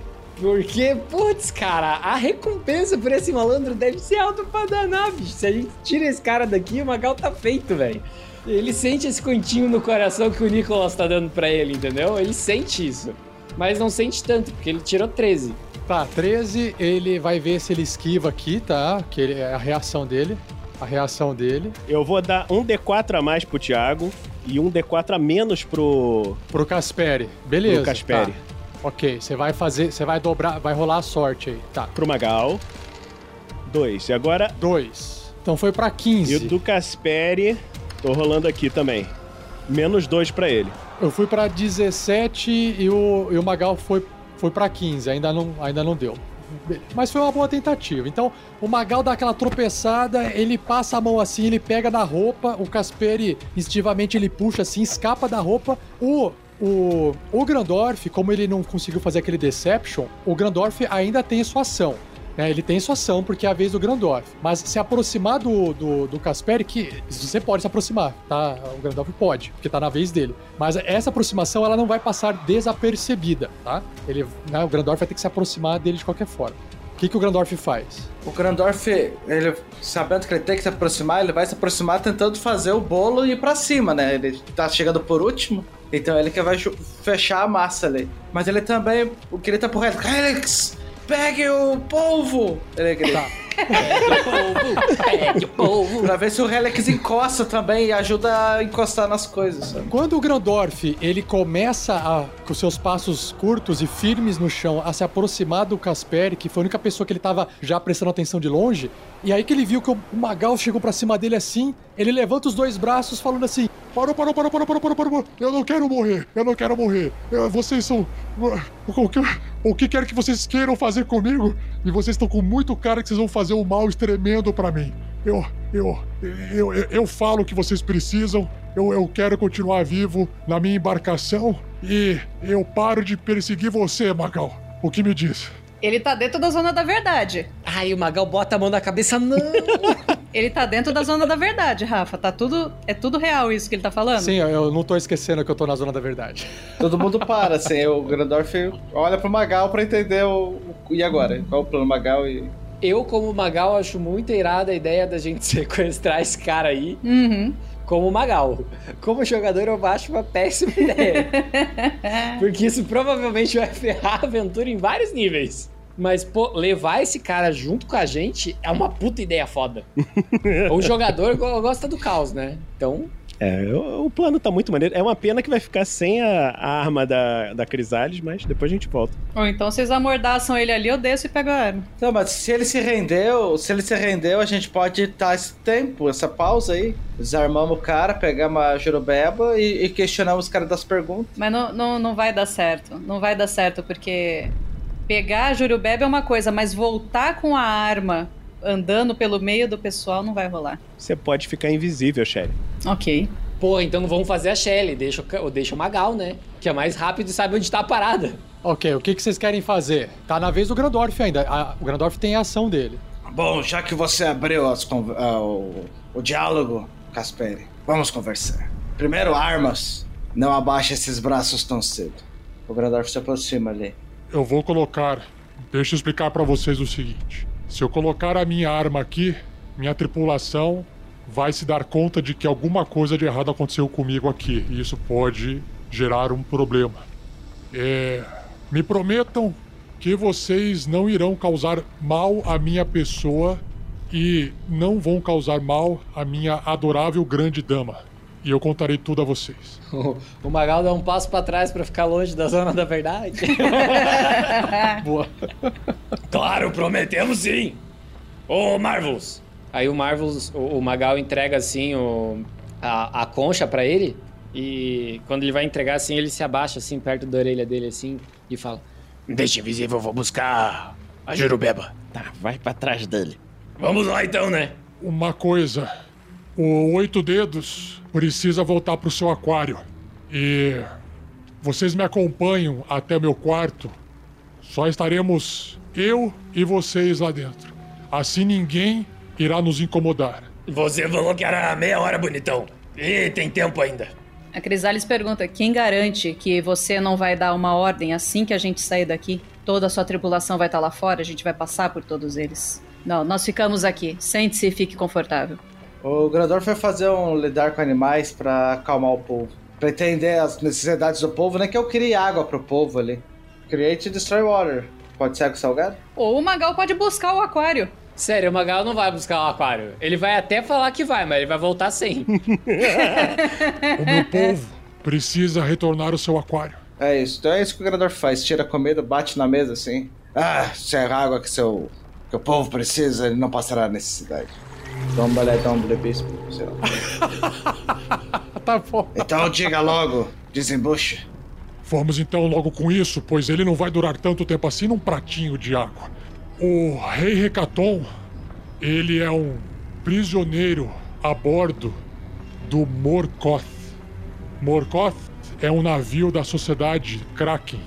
Porque, putz, cara, a recompensa por esse malandro deve ser alta pra danar, bicho. Se a gente tira esse cara daqui, o Magal tá feito, velho. Ele sente esse continho no coração que o Nicholas tá dando pra ele, entendeu? Ele sente isso. Mas não sente tanto, porque ele tirou 13. Tá, 13, ele vai ver se ele esquiva aqui, tá? Que ele- é a reação dele. A reação dele. Eu vou dar um D4 a mais pro Thiago e um D4 a menos pro. Pro Casperi. Beleza. Pro Casperi. tá. Ok, você vai fazer. Você vai dobrar. Vai rolar a sorte aí. Tá. pro Magal. Dois. E agora, Dois. Então foi pra 15. e o do Casperi, tô rolando aqui também. Menos dois pra ele. Eu fui pra 17 e o, e o Magal foi, foi pra 15. Ainda não, ainda não deu. Mas foi uma boa tentativa. Então, o Magal dá aquela tropeçada, ele passa a mão assim, ele pega na roupa, o Casperi instintivamente ele puxa assim, escapa da roupa. O o, o Grandorf, como ele não conseguiu fazer aquele Deception, o Grandorf ainda tem sua ação. Né? ele tem sua ação porque é a vez do Grandorf. Mas se aproximar do, do, do que você pode se aproximar, tá? O Grandorf pode, porque tá na vez dele. Mas essa aproximação ela não vai passar desapercebida, tá? Ele, né, o Grandorf vai ter que se aproximar dele de qualquer forma. O que, que o Grandorf faz? O Grandorf, ele, sabendo que ele tem que se aproximar, ele vai se aproximar tentando fazer o bolo ir pra cima, né? Ele tá chegando por último, então ele que vai fechar a massa ali. Mas ele também, o que ele tá por reto, Helix, pegue o polvo! Ele grita. Pegue o povo. Pra ver se o Helix encosta também e ajuda a encostar nas coisas. sabe? Quando o Grandorf ele começa a, com seus passos curtos e firmes no chão a se aproximar do Casperi, que foi a única pessoa que ele tava já prestando atenção de longe, e aí que ele viu que o Magal chegou pra cima dele assim, ele levanta os dois braços falando assim: Parou, parou, parou, parou, parou, parou, parou. Eu não quero morrer, eu não quero morrer. Eu- vocês são. O que, o que quer que vocês queiram fazer comigo? E vocês estão com muito cara que vocês vão fazer um mal tremendo pra mim. Eu, eu, eu, eu, eu falo o que vocês precisam. Eu, eu quero continuar vivo na minha embarcação. E eu paro de perseguir você, Magal. O que me diz? Ele tá dentro da zona da verdade. Ai, o Magal bota a mão na cabeça, não. Ele tá dentro da zona da verdade, Rafa. Tá tudo. É tudo real isso que ele tá falando? Sim, eu- eu não tô esquecendo que eu tô na zona da verdade. Todo mundo para, assim, o Grandorf olha pro Magal pra entender o, o- E agora? Qual o plano Magal e. Eu, como Magal, acho muito irada a ideia da gente sequestrar esse cara aí Uhum. como Magal. Como jogador, eu acho uma péssima ideia. Porque isso provavelmente vai ferrar a aventura em vários níveis. Mas, pô, levar esse cara junto com a gente é uma puta ideia foda. o jogador go- gosta do caos, né? Então, É, o, o plano tá muito maneiro. É uma pena que vai ficar sem a, a arma da, da Crisales, mas depois a gente volta. Ou então vocês amordaçam ele ali, eu desço e pego a arma. Não, mas se ele se rendeu, se ele se rendeu, a gente pode dar esse tempo, essa pausa aí. Desarmamos o cara, pegamos a Jurubeba e, e questionamos os caras das perguntas. Mas não, não, não vai dar certo. Não vai dar certo, porque pegar a Jurubebe é uma coisa, mas voltar com a arma andando pelo meio do pessoal não vai rolar. Você pode ficar invisível, Sherry. Ok. pô, então vamos fazer a Shelly. Deixa, deixa o Magal, né? Que é mais rápido e sabe onde tá a parada. Ok, o que, que vocês querem fazer? Tá na vez do Grandorf ainda. A- o Grandorf tem a ação dele. Bom, já que você abriu as ah, o, o diálogo, Casperi, vamos conversar. Primeiro, armas. Não abaixe esses braços tão cedo. O Grandorf se aproxima ali. Eu vou colocar. Deixa eu explicar pra vocês o seguinte: se eu colocar a minha arma aqui, minha tripulação vai se dar conta de que alguma coisa de errado aconteceu comigo aqui. E isso pode gerar um problema. É, me prometam que vocês não irão causar mal à minha pessoa e não vão causar mal à minha adorável grande dama. E eu contarei tudo a vocês. O, Magal dá um passo pra trás pra ficar longe da zona da verdade. Boa. Claro, prometemos sim. Ô, Marvels, Aí o Marvels, o, o Magal entrega assim o, a, a concha pra ele. E quando ele vai entregar assim, ele se abaixa assim perto da orelha dele assim e fala: deixa invisível, eu vou buscar a Jurubeba. Tá, vai pra trás dele. Vamos lá então, né? Uma coisa: o Oito Dedos precisa voltar pro seu aquário. E vocês me acompanham até meu quarto. Só estaremos eu e vocês lá dentro. Assim ninguém irá nos incomodar. Você falou que era meia hora, bonitão. E tem tempo ainda. A Crisales pergunta: quem garante que você não vai dar uma ordem assim que a gente sair daqui? Toda a sua tripulação vai estar lá fora, a gente vai passar por todos eles. Não, nós ficamos aqui. Sente-se e fique confortável. O Grandorf vai fazer um lidar com animais pra acalmar o povo. Pra entender as necessidades do povo, né? Que eu queria água pro povo ali. Create e destroy water. Pode ser água salgada? Ou o Magal pode buscar o aquário. Sério, o Magal não vai buscar o aquário. Ele vai até falar que vai, mas ele vai voltar sem. O meu povo precisa retornar ao seu aquário. É isso. Então é isso que o Grandorf faz. Tira a comida, bate na mesa assim. Ah, se é água que, seu, que o povo precisa, ele não passará necessidade. Dombaledão do bispo, sei lá. tá bom. Então diga logo, desembucha. Vamos então logo com isso, pois ele não vai durar tanto tempo assim num pratinho de água. O rei Recaton, ele é um prisioneiro a bordo do Morkoth. Morkoth é um navio da sociedade Kraken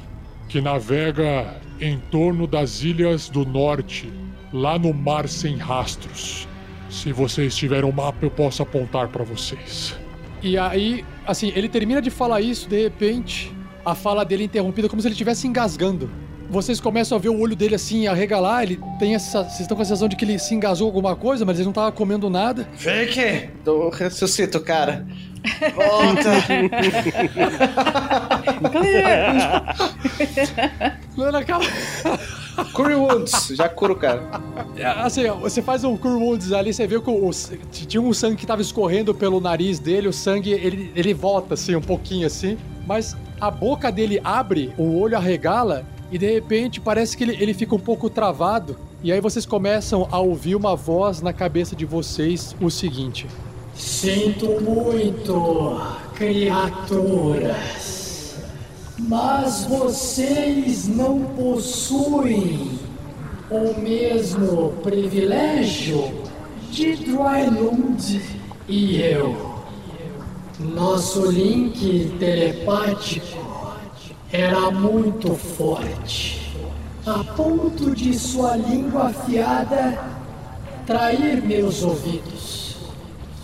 que navega em torno das ilhas do norte, lá no mar sem rastros. Se vocês tiverem um mapa, eu posso apontar para vocês. E aí, assim, ele termina de falar isso, de repente, a fala dele é interrompida como se ele estivesse engasgando. Vocês começam a ver o olho dele assim arregalar, ele tem essa. Vocês estão com a sensação de que ele se engasou com alguma coisa, mas ele não tava comendo nada. Fique! Eu ressuscito o cara. Volta! Lá naquela. Curry Woods, já cura o cara. É, Assim, você faz um Cure Wounds ali, você vê que o- tinha um sangue que tava escorrendo pelo nariz dele, o sangue, ele, ele volta assim, um pouquinho assim, mas a boca dele abre, o olho arregala, e de repente parece que ele, ele fica um pouco travado, e aí vocês começam a ouvir uma voz na cabeça de vocês, o seguinte. Sinto muito, criaturas. Mas vocês não possuem o mesmo privilégio de Drylund e eu. Nosso link telepático era muito forte, a ponto de sua língua afiada trair meus ouvidos.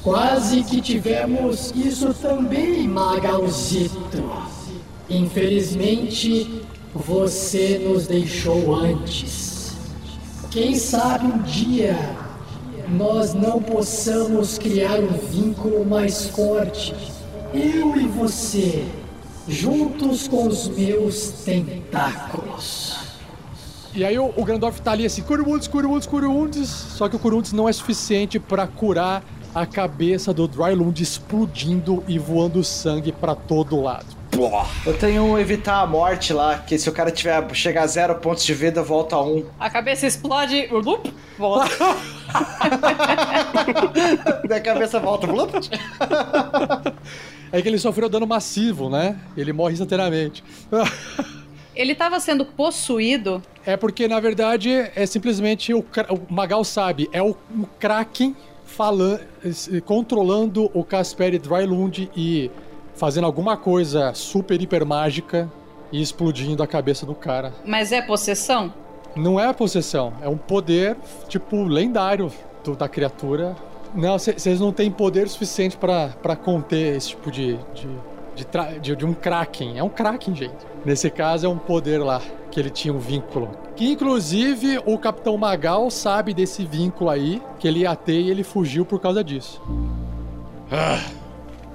Quase que tivemos isso também, Magalzito. Infelizmente, você nos deixou antes. Quem sabe um dia nós não possamos criar um vínculo mais forte. Eu e você, juntos com os meus tentáculos. E aí o, o Grandorf tá ali assim, Curwunds, Curwunds, Curwunds, só que o Curwunds não é suficiente pra curar a cabeça do Drylund explodindo e voando sangue pra todo lado. Eu tenho um evitar a morte lá, que se o cara tiver chegar a zero pontos de vida, volta a um. A cabeça explode,ulup, volta. Daí a cabeça volta. blup. É que ele sofreu dano massivo, né? Ele morre instantaneamente. Ele tava sendo possuído. É porque, na verdade, é simplesmente o, o Magal sabe, é o, o Kraken falando, controlando o Casper Drylund e fazendo alguma coisa super hiper mágica e explodindo a cabeça do cara. Mas é possessão? Não é possessão, é um poder, tipo, lendário do- da criatura. Não, vocês não têm poder suficiente pra pra conter esse tipo de de, de, tra- de- de um Kraken. É um Kraken, gente. Nesse caso, é um poder lá, que ele tinha um vínculo. Que, inclusive, o Capitão Magal sabe desse vínculo aí, que ele ia ter e ele fugiu por causa disso. Ah,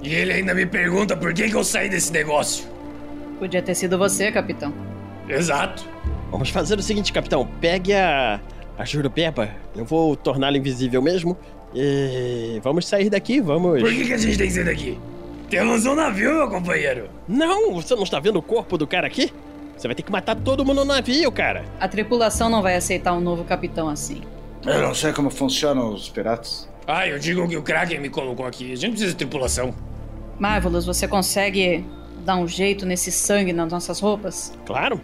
e ele ainda me pergunta por que, que eu saí desse negócio. Podia ter sido você, capitão. Exato. Vamos fazer o seguinte, capitão. Pegue a, a Jurupeba. Eu vou torná-la invisível mesmo. E vamos sair daqui, vamos. Por que, que a gente tem que sair daqui? Temos um navio, meu companheiro. Não, você não está vendo o corpo do cara aqui? Você vai ter que matar todo mundo no navio, cara. A tripulação não vai aceitar um novo capitão assim. Eu não sei como funcionam os piratas. Ah, eu digo que o Kraken me colocou aqui. A gente precisa de tripulação. Marvelous, você consegue dar um jeito nesse sangue nas nossas roupas? Claro.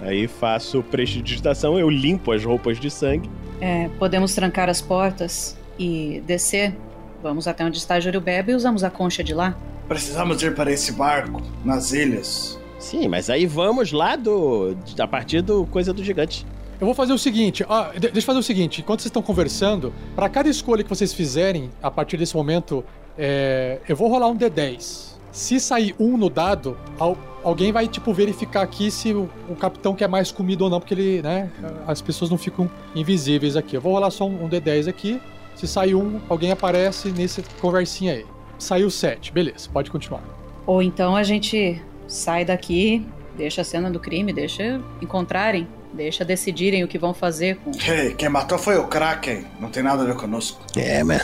Aí faço prestidigitação, eu limpo as roupas de sangue. É, podemos trancar as portas e descer. Vamos até onde está a Jurubeba e usamos a concha de lá. Precisamos ir para esse barco, nas ilhas. Sim, mas aí vamos lá do. a partir do coisa do gigante. Eu vou fazer o seguinte, ó, de- deixa eu fazer o seguinte, enquanto vocês estão conversando, pra cada escolha que vocês fizerem, a partir desse momento, é, eu vou rolar um D10. Se sair um no dado, al- alguém vai, tipo, verificar aqui se o, o capitão quer mais comida ou não, porque ele, né, as pessoas não ficam invisíveis aqui. Eu vou rolar só um, um D10 aqui, se sair um, alguém aparece nesse conversinha aí. Saiu sete, beleza, pode continuar. Ou então a gente sai daqui, deixa a cena do crime, deixa encontrarem, deixa decidirem o que vão fazer com. Hey, quem matou foi o Kraken. Não tem nada a ver conosco. É, mano.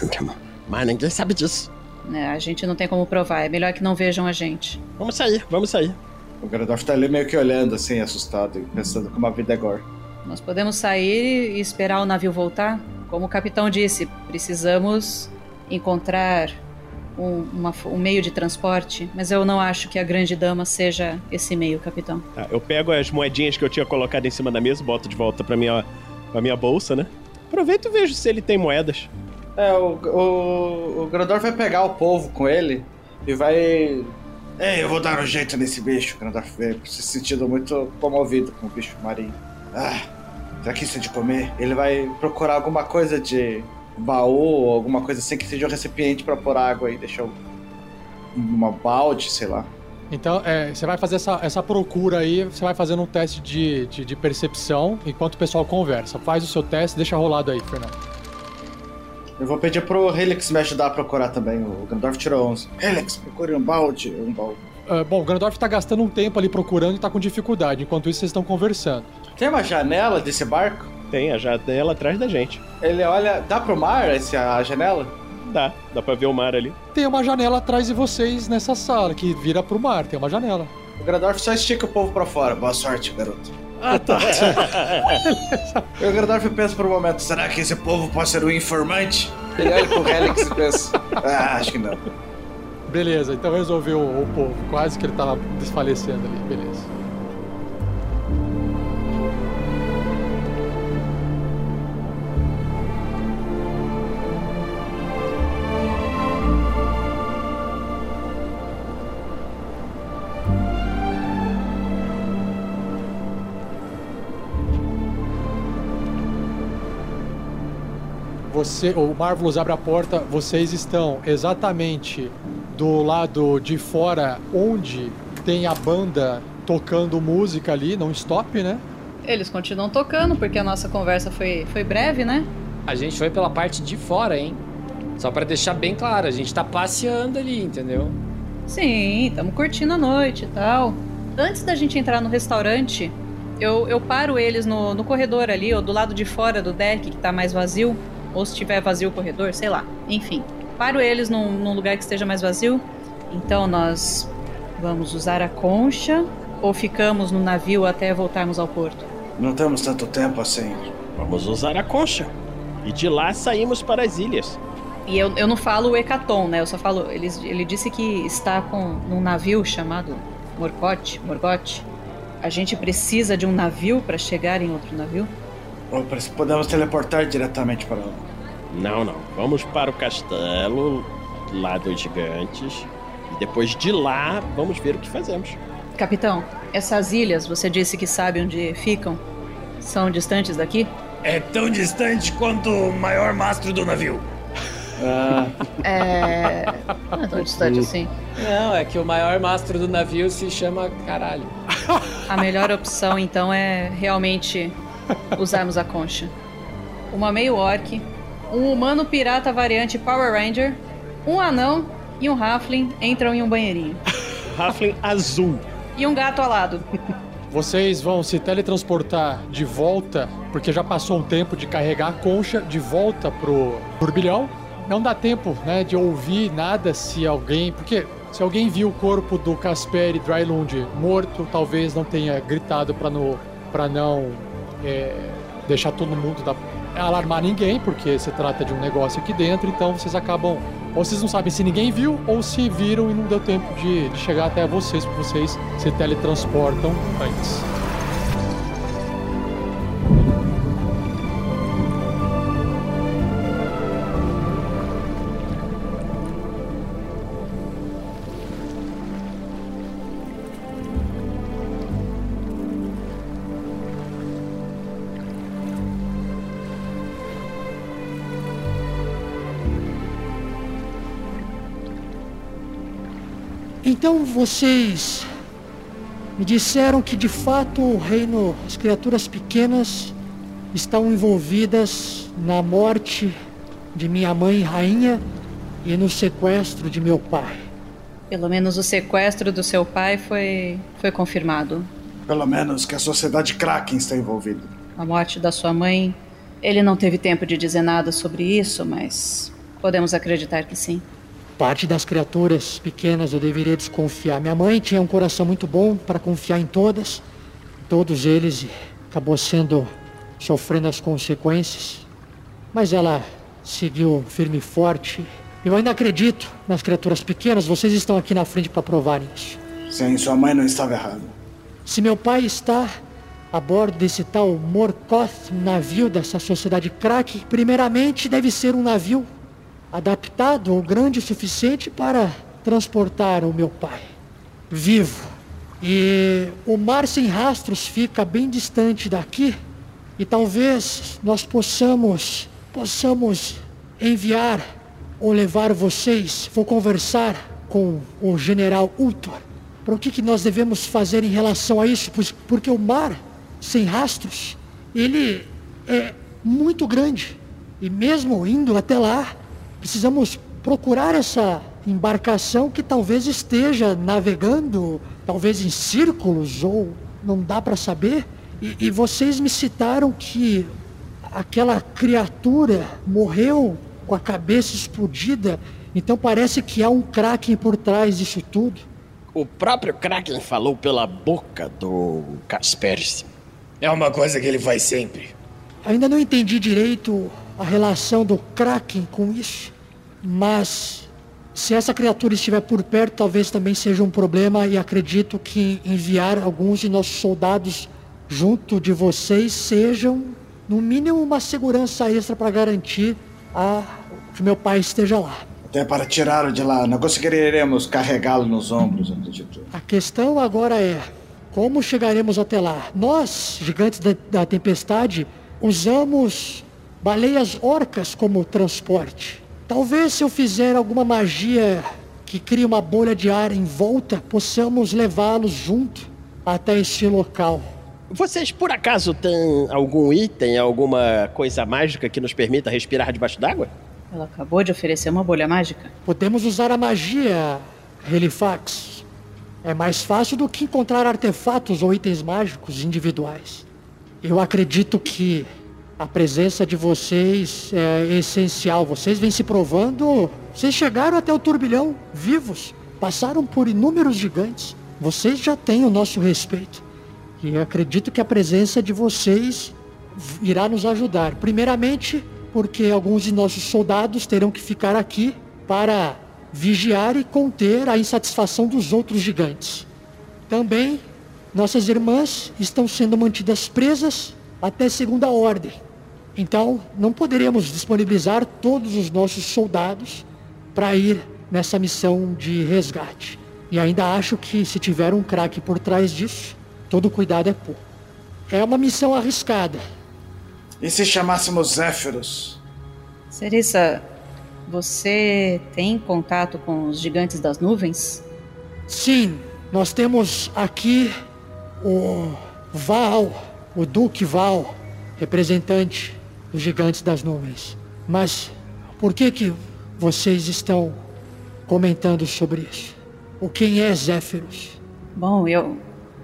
Mas ninguém sabe disso. Né, a gente não tem como provar, é melhor que não vejam a gente. Vamos sair, vamos sair. O Gandalf tá ali meio que olhando, assim, assustado, e pensando como a vida é agora. Nós podemos sair e esperar o navio voltar? Como o capitão disse, precisamos encontrar um, uma- um meio de transporte, mas eu não acho que a grande dama seja esse meio, capitão. Tá, eu pego as moedinhas que eu tinha colocado em cima da mesa, boto de volta pra minha com a minha bolsa, né? Aproveito e vejo se ele tem moedas. É, o, o, o Grandor vai pegar o povo com ele e vai. Ei, eu vou dar um jeito nesse bicho. O Grandor se sentindo muito comovido com o bicho marinho. Ah, será que isso é de comer? Ele vai procurar alguma coisa de baú ou alguma coisa assim que seja um recipiente pra pôr água e deixar um- uma balde, sei lá. Então, é, você vai fazer essa, essa procura aí, você vai fazendo um teste de, de, de percepção enquanto o pessoal conversa. Faz o seu teste, deixa rolado aí, Fernando. Eu vou pedir pro Helix me ajudar a procurar também. O Grandorf tirou 11. Helix, procure um balde. Um balde. Ah, bom, o Grandorf tá gastando um tempo ali procurando e tá com dificuldade. Enquanto isso, vocês estão conversando. Tem uma janela desse barco? Tem a janela atrás da gente. Ele olha. Dá pro mar esse, a janela? Dá, dá pra ver o mar ali. Tem uma janela atrás de vocês nessa sala, que vira pro mar. Tem uma janela. O Grandorf só estica o povo pra fora. Boa sorte, garoto. Ah, tá. O Grandorf pensa por um momento: será que esse povo pode ser um informante? Ele olha pro Helix e pensa: ah, acho que não. Beleza, então resolveu o, o povo. Quase que ele tava desfalecendo ali. Beleza. Você, o Marvelous abre a porta, vocês estão exatamente do lado de fora onde tem a banda tocando música ali, não stop, né? Eles continuam tocando, porque a nossa conversa foi, foi breve, né? A gente foi pela parte de fora, hein? Só pra deixar bem claro, a gente tá passeando ali, entendeu? Sim, estamos curtindo a noite e tal. Antes da gente entrar no restaurante, eu, eu paro eles no, no corredor ali, ou do lado de fora do deck, que tá mais vazio. Ou se tiver vazio o corredor, sei lá. Enfim, paro eles num, num lugar que esteja mais vazio. Então nós vamos usar a concha ou ficamos no navio até voltarmos ao porto? Não temos tanto tempo assim. Vamos usar a concha. E de lá saímos para as ilhas. E eu, eu não falo o Hecaton, né? Eu só falo. Ele, ele disse que está com num navio chamado Morgote. Morgote. A gente precisa de um navio para chegar em outro navio? Ou podemos teleportar diretamente para lá. Não, não. Vamos para o castelo lá dos gigantes. E depois de lá, vamos ver o que fazemos. Capitão, essas ilhas, você disse que sabe onde ficam? São distantes daqui? É tão distante quanto o maior mastro do navio. Ah, É. Não é tão distante assim. Não, é que o maior mastro do navio se chama caralho. A melhor opção, então, é realmente usarmos a concha. Uma meio orc, um humano pirata variante Power Ranger, um anão e um halfling entram em um banheirinho. Raflin azul. E um gato alado. Vocês vão se teletransportar de volta, porque já passou um tempo de carregar a concha de volta pro turbilhão. Não dá tempo, né, de ouvir nada se alguém. Porque se alguém viu o corpo do Casper e Drylund morto, talvez não tenha gritado pra, no, pra não é, deixar todo mundo da, alarmar ninguém, porque se trata de um negócio aqui dentro, então vocês acabam. Ou vocês não sabem se ninguém viu, ou se viram e não deu tempo de, de chegar até vocês, porque vocês se teletransportam antes. Então vocês me disseram que de fato o reino, as criaturas pequenas estão envolvidas na morte de minha mãe rainha e no sequestro de meu pai. Pelo menos o sequestro do seu pai foi, foi confirmado. pelo menos que a sociedade Kraken está envolvida. A morte da sua mãe. Ele não teve tempo de dizer nada sobre isso, mas podemos acreditar que sim. Parte das criaturas pequenas eu deveria desconfiar. Minha mãe tinha um coração muito bom para confiar em todas, todos eles, e acabou sendo sofrendo as consequências. Mas ela seguiu firme e forte. Eu ainda acredito nas criaturas pequenas, vocês estão aqui na frente para provarem isso. Sim, sua mãe não estava errada. Se meu pai está, a bordo desse tal Morkoth, navio dessa sociedade crack, primeiramente deve ser um navio adaptado ou grande o suficiente para transportar o meu pai vivo. E o mar sem rastros fica bem distante daqui e talvez nós possamos possamos enviar ou levar vocês, vou conversar com o general Ultor. Para o que, que nós devemos fazer em relação a isso? Porque o mar sem rastros, ele é muito grande. E mesmo indo até lá, precisamos procurar essa embarcação que talvez esteja navegando, talvez em círculos, ou não dá para saber. E, e vocês me citaram que aquela criatura morreu com a cabeça explodida, então parece que há um Kraken por trás disso tudo. O próprio Kraken falou pela boca do Kaspersky. É uma coisa que ele faz sempre. Ainda não entendi direito a relação do Kraken com isso, mas se essa criatura estiver por perto, talvez também seja um problema e acredito que enviar alguns de nossos soldados junto de vocês sejam, no mínimo, uma segurança extra para garantir a, que meu pai esteja lá. Até para tirá-lo de lá, não conseguiremos carregá-lo nos ombros, acredito. A questão agora é como chegaremos até lá? Nós, gigantes da, da tempestade, usamos baleias orcas como transporte. Talvez se eu fizer alguma magia que crie uma bolha de ar em volta, possamos levá-los junto até este local. Vocês por acaso têm algum item, alguma coisa mágica que nos permita respirar debaixo d'água? Ela acabou de oferecer uma bolha mágica. Podemos usar a magia, Helifax. É mais fácil do que encontrar artefatos ou itens mágicos individuais. Eu acredito que a presença de vocês é essencial. Vocês vêm se provando. Vocês chegaram até o turbilhão vivos, passaram por inúmeros gigantes. Vocês já têm o nosso respeito. E acredito que a presença de vocês irá nos ajudar. Primeiramente, porque alguns de nossos soldados terão que ficar aqui para vigiar e conter a insatisfação dos outros gigantes. Também, nossas irmãs estão sendo mantidas presas até segunda ordem. Então, não poderemos disponibilizar todos os nossos soldados para ir nessa missão de resgate. E ainda acho que se tiver um craque por trás disso, todo cuidado é pouco. É uma missão arriscada. E se chamássemos Zéfiros? Cerissa, você tem contato com os gigantes das nuvens? Sim, nós temos aqui o Val, o Duque Val, representante dos gigantes das nuvens. Mas por que que vocês estão comentando sobre isso? O quem é Zéfiros? Bom, eu,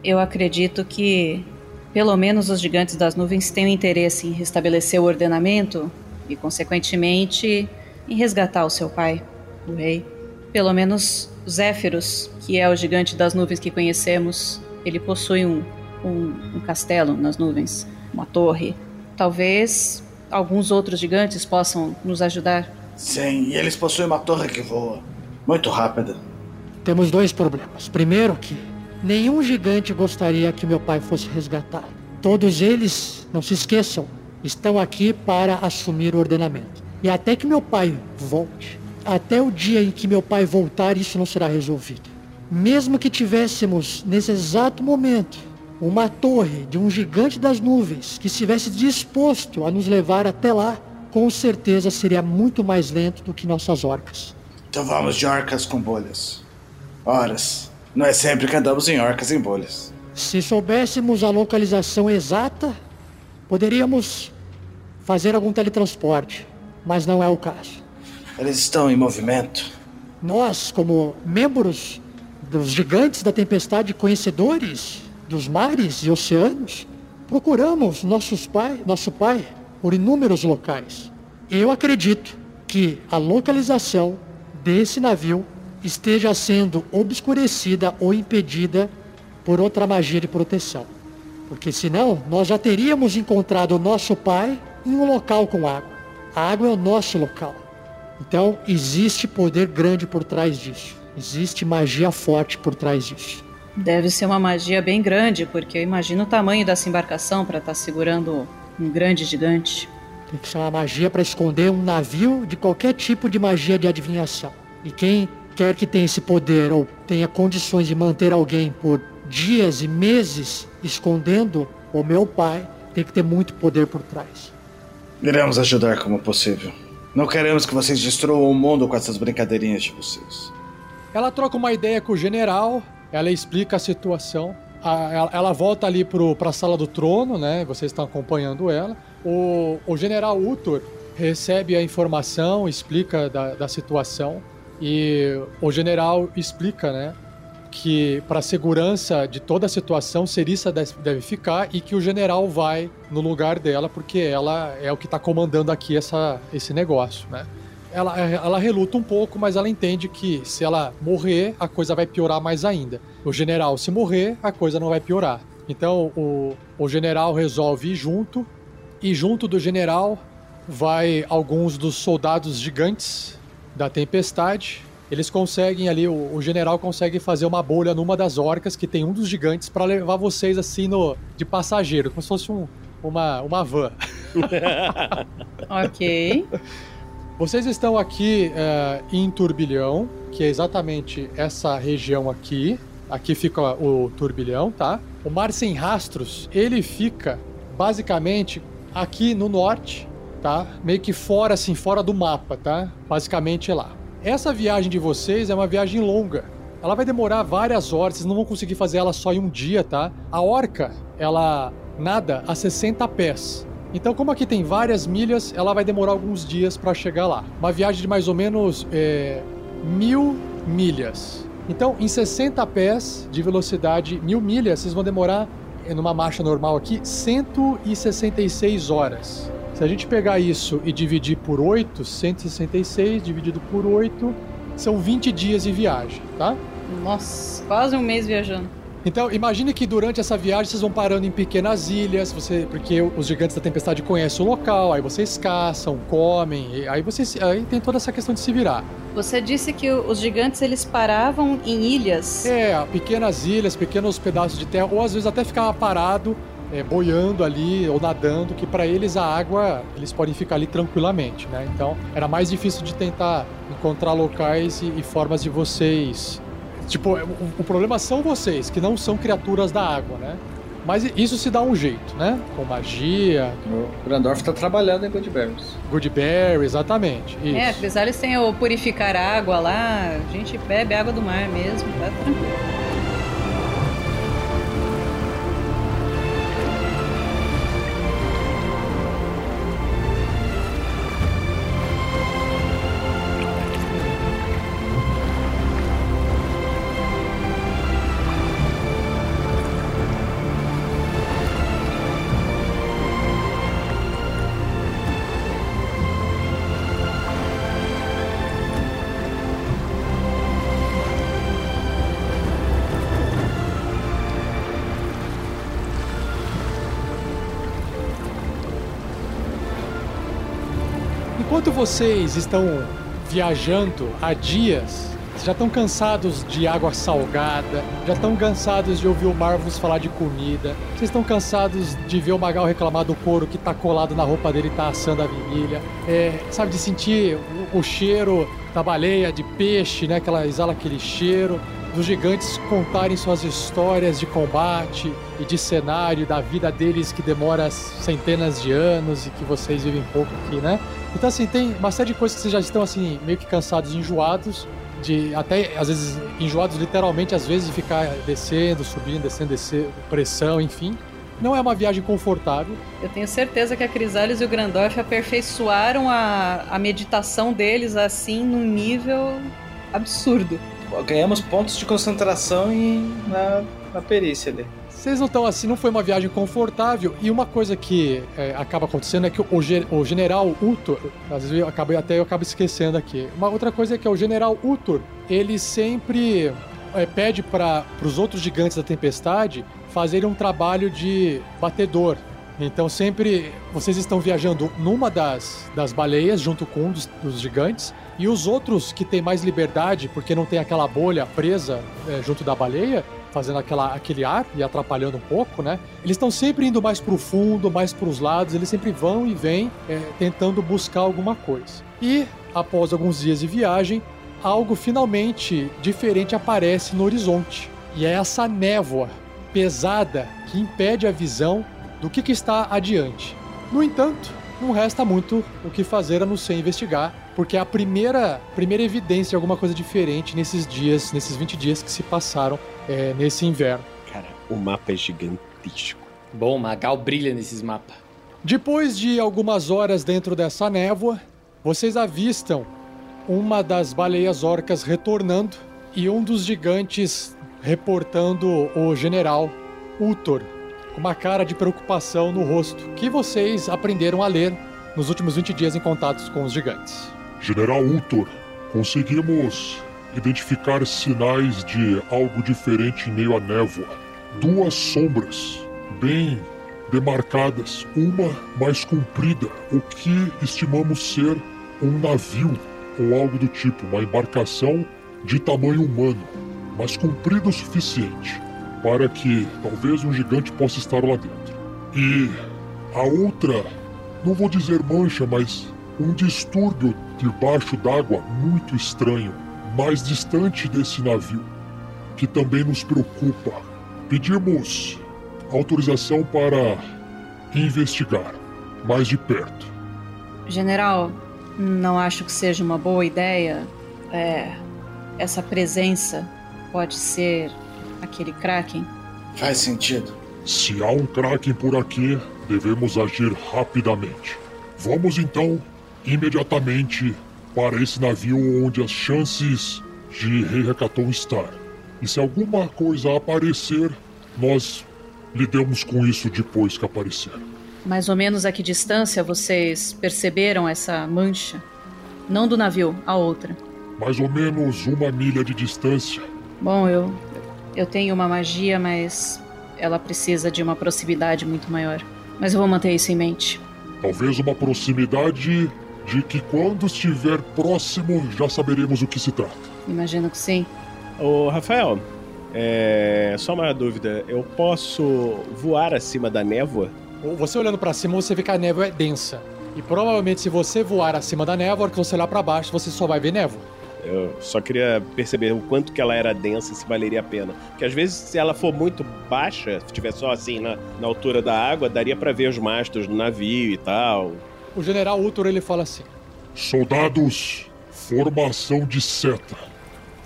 eu acredito que pelo menos os gigantes das nuvens têm um interesse em restabelecer o ordenamento e, consequentemente, em resgatar o seu pai, o rei. Pelo menos Zéfiros, que é o gigante das nuvens que conhecemos, ele possui um, um, um castelo nas nuvens, uma torre. Talvez alguns outros gigantes possam nos ajudar. Sim, e eles possuem uma torre que voa. Muito rápida. Temos dois problemas. Primeiro que nenhum gigante gostaria que meu pai fosse resgatado. Todos eles, não se esqueçam, estão aqui para assumir o ordenamento. E até que meu pai volte, até o dia em que meu pai voltar, isso não será resolvido. Mesmo que tivéssemos, nesse exato momento, uma torre de um gigante das nuvens que estivesse disposto a nos levar até lá, com certeza seria muito mais lento do que nossas orcas. Então vamos de orcas com bolhas. Horas. Não é sempre que andamos em orcas em bolhas. Se soubéssemos a localização exata, poderíamos fazer algum teletransporte, mas não é o caso. Eles estão em movimento. Nós, como membros dos gigantes da tempestade, conhecedores dos mares e oceanos, procuramos nossos pai, nosso pai por inúmeros locais. Eu acredito que a localização desse navio esteja sendo obscurecida ou impedida por outra magia de proteção. Porque senão nós já teríamos encontrado o nosso pai em um local com água. A água é o nosso local. Então existe poder grande por trás disso. Existe magia forte por trás disso. Deve ser uma magia bem grande, porque eu imagino o tamanho dessa embarcação para estar segurando um grande gigante. Tem que ser uma magia para esconder um navio de qualquer tipo de magia de adivinhação. E quem quer que tenha esse poder ou tenha condições de manter alguém por dias e meses escondendo, o meu pai tem que ter muito poder por trás. Iremos ajudar como possível. Não queremos que vocês destruam o mundo com essas brincadeirinhas de vocês. Ela troca uma ideia com o general, ela explica a situação. A- ela, ela volta ali pro, pra sala do trono, né? Vocês estão acompanhando ela. O, o general Utor recebe a informação, explica da, da situação. E o general explica, né? Que para segurança de toda a situação, Cerissa deve ficar e que o general vai no lugar dela, porque ela é o que está comandando aqui essa, esse negócio, né? Ela, ela reluta um pouco, mas ela entende que se ela morrer, a coisa vai piorar mais ainda. O general, se morrer, a coisa não vai piorar. Então o, o general resolve ir junto, e junto do general vai alguns dos soldados gigantes da tempestade. Eles conseguem ali, o, o general consegue fazer uma bolha numa das orcas que tem um dos gigantes para levar vocês assim no de passageiro, como se fosse um, uma, uma van. Ok. Vocês estão aqui eh, em Turbilhão, que é exatamente essa região aqui. Aqui fica o turbilhão, tá? O Mar Sem Rastros, ele fica basicamente aqui no norte, tá? Meio que fora, assim, fora do mapa, tá? Basicamente é lá. Essa viagem de vocês é uma viagem longa. Ela vai demorar várias horas, vocês não vão conseguir fazer ela só em um dia, tá? A orca, ela nada a 60 pés. Então, como aqui tem várias milhas, ela vai demorar alguns dias para chegar lá. Uma viagem de mais ou menos é, mil milhas. Então, em 60 pés de velocidade, mil milhas, vocês vão demorar, eh, numa marcha normal aqui, 166 horas. Se a gente pegar isso e dividir por 8, 166 dividido por 8, são 20 dias de viagem, tá? Nossa, quase um mês viajando. Então, imagine que durante essa viagem vocês vão parando em pequenas ilhas, você, porque os gigantes da tempestade conhecem o local, aí vocês caçam, comem, aí vocês, aí tem toda essa questão de se virar. Você disse que os gigantes eles paravam em ilhas. É, pequenas ilhas, pequenos pedaços de terra, ou às vezes até ficava parado, é, boiando ali ou nadando, que para eles a água, eles podem ficar ali tranquilamente, né? Então, era mais difícil de tentar encontrar locais e, e formas de vocês. Tipo, o, o problema são vocês, que não são criaturas da água, né? Mas isso se dá um jeito, né? Com magia, O Grandorf tá trabalhando em Goodberries. Goodberry, exatamente. Isso. É, Crisales tem o purificar água lá, a gente bebe água do mar mesmo, tá tranquilo. Enquanto vocês estão viajando há dias, já estão cansados de água salgada, já estão cansados de ouvir o Marvus falar de comida, vocês estão cansados de ver o Magal reclamar do couro que tá colado na roupa dele e tá assando a virilha, é, sabe, de sentir o, o cheiro da baleia, de peixe, né, que ela exala aquele cheiro, dos gigantes contarem suas histórias de combate e de cenário da vida deles que demora centenas de anos e que vocês vivem pouco aqui, né? Então, assim, tem uma série de coisas que vocês já estão, assim, meio que cansados, enjoados, de até, às vezes, enjoados literalmente, às vezes, de ficar descendo, subindo, descendo, descendo, pressão, enfim. Não é uma viagem confortável. Eu tenho certeza que a Crisales e o Grandorf aperfeiçoaram a, a meditação deles assim num nível absurdo. Ganhamos pontos de concentração em, na, na perícia ali. Vocês não estão assim, não foi uma viagem confortável. E uma coisa que é, acaba acontecendo é que o, o general Utor, às vezes eu acabei, até eu acabo esquecendo aqui. Uma outra coisa é que o general Utor, ele sempre é, pede para os outros gigantes da tempestade fazerem um trabalho de batedor. Então sempre vocês estão viajando numa das, das baleias junto com um dos, dos gigantes e os outros que têm mais liberdade porque não tem aquela bolha presa é, junto da baleia fazendo aquela, aquele ar e atrapalhando um pouco, né? Eles estão sempre indo mais pro fundo, mais pros lados, eles sempre vão e vêm é, tentando buscar alguma coisa. E, após alguns dias de viagem, algo finalmente diferente aparece no horizonte. E é essa névoa pesada que impede a visão do que, que está adiante. No entanto, não resta muito o que fazer a não ser investigar, porque é a primeira, primeira evidência de alguma coisa diferente nesses dias, nesses 20 dias que se passaram é, nesse inverno. Cara, o mapa é gigantesco. Bom, Magal brilha nesses mapas. Depois de algumas horas dentro dessa névoa, vocês avistam uma das baleias orcas retornando e um dos gigantes reportando o general Utor, com uma cara de preocupação no rosto, que vocês aprenderam a ler nos últimos 20 dias em contatos com os gigantes. General Utor, conseguimos identificar sinais de algo diferente em meio à névoa. Duas sombras, bem demarcadas, uma mais comprida, o que estimamos ser um navio ou algo do tipo, uma embarcação de tamanho humano, mas comprida o suficiente para que talvez um gigante possa estar lá dentro. E a outra, não vou dizer mancha, mas um distúrbio debaixo d'água muito estranho, mais distante desse navio, que também nos preocupa. Pedimos autorização para investigar mais de perto. General, não acho que seja uma boa ideia. É, essa presença pode ser aquele Kraken. Faz sentido. Se há um Kraken por aqui, devemos agir rapidamente. Vamos então imediatamente para esse navio onde as chances de Rei Hecaton estar. E se alguma coisa aparecer, nós lidamos com isso depois que aparecer. Mais ou menos a que distância vocês perceberam essa mancha? Não do navio, a outra. Mais ou menos uma milha de distância. Bom, eu eu tenho uma magia, mas ela precisa de uma proximidade muito maior. Mas eu vou manter isso em mente. Talvez uma proximidade de que quando estiver próximo já saberemos o que se trata. Imagino que sim. Ô, Rafael, é... só uma dúvida. Eu posso voar acima da névoa? Você olhando para cima, você vê que a névoa é densa. E provavelmente, se você voar acima da névoa, a hora que você olhar para baixo, você só vai ver névoa. Eu só queria perceber o quanto que ela era densa e se valeria a pena. Porque às vezes, se ela for muito baixa, se estiver só assim na, na altura da água, daria para ver os mastros do navio e tal. O general Utor ele fala assim: Soldados, formação de seta.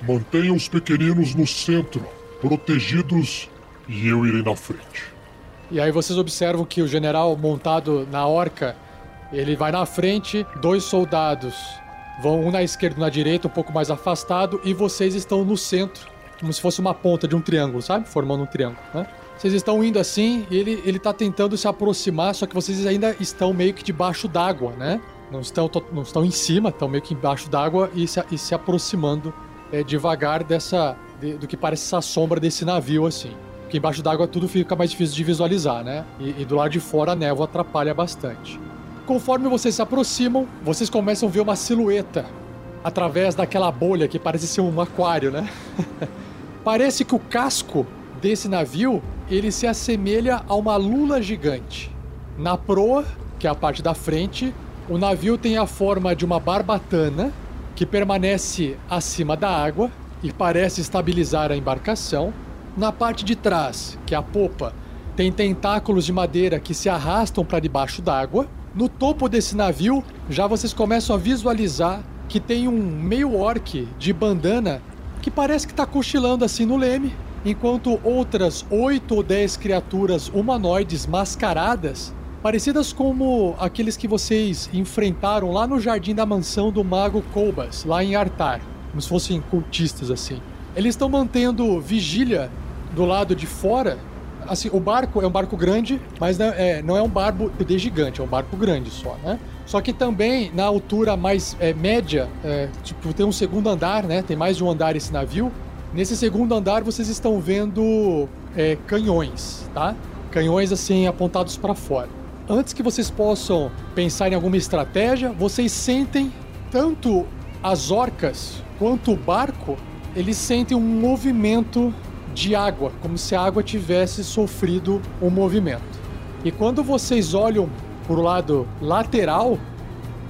Mantenham os pequeninos no centro, protegidos, e eu irei na frente. E aí vocês observam que o general montado na orca, ele vai na frente, dois soldados vão um na esquerda e um na direita, um pouco mais afastado, e vocês estão no centro, como se fosse uma ponta de um triângulo, sabe? Formando um triângulo, né? Vocês estão indo assim, ele, ele tá tentando se aproximar, só que vocês ainda estão meio que debaixo d'água, né? Não estão, não estão em cima, estão meio que embaixo d'água e se, e se aproximando é, devagar dessa. De, do que parece essa sombra desse navio, assim. Porque embaixo d'água tudo fica mais difícil de visualizar, né? E, e do lado de fora a névoa atrapalha bastante. Conforme vocês se aproximam, vocês começam a ver uma silhueta através daquela bolha que parece ser um aquário, né? parece que o casco desse navio ele se assemelha a uma lula gigante. Na proa, que é a parte da frente, o navio tem a forma de uma barbatana que permanece acima da água e parece estabilizar a embarcação. Na parte de trás, que é a popa, tem tentáculos de madeira que se arrastam para debaixo d'água no topo desse navio, já vocês começam a visualizar que tem um meio orc de bandana que parece que está cochilando assim no leme, enquanto outras oito ou dez criaturas humanoides mascaradas, parecidas como aqueles que vocês enfrentaram lá no jardim da mansão do mago Kolbas, lá em Artar, como se fossem cultistas assim. Eles estão mantendo vigília do lado de fora assim, o barco é um barco grande, mas não é, não é um barco de gigante, é um barco grande só, né? Só que também na altura mais é, média, é, tipo, tem um segundo andar, né? Tem mais de um andar esse navio. Nesse segundo andar vocês estão vendo é, canhões, tá? Canhões assim apontados para fora. Antes que vocês possam pensar em alguma estratégia, vocês sentem tanto as orcas quanto o barco, eles sentem um movimento de água, como se a água tivesse sofrido um movimento. E quando vocês olham para o lado lateral,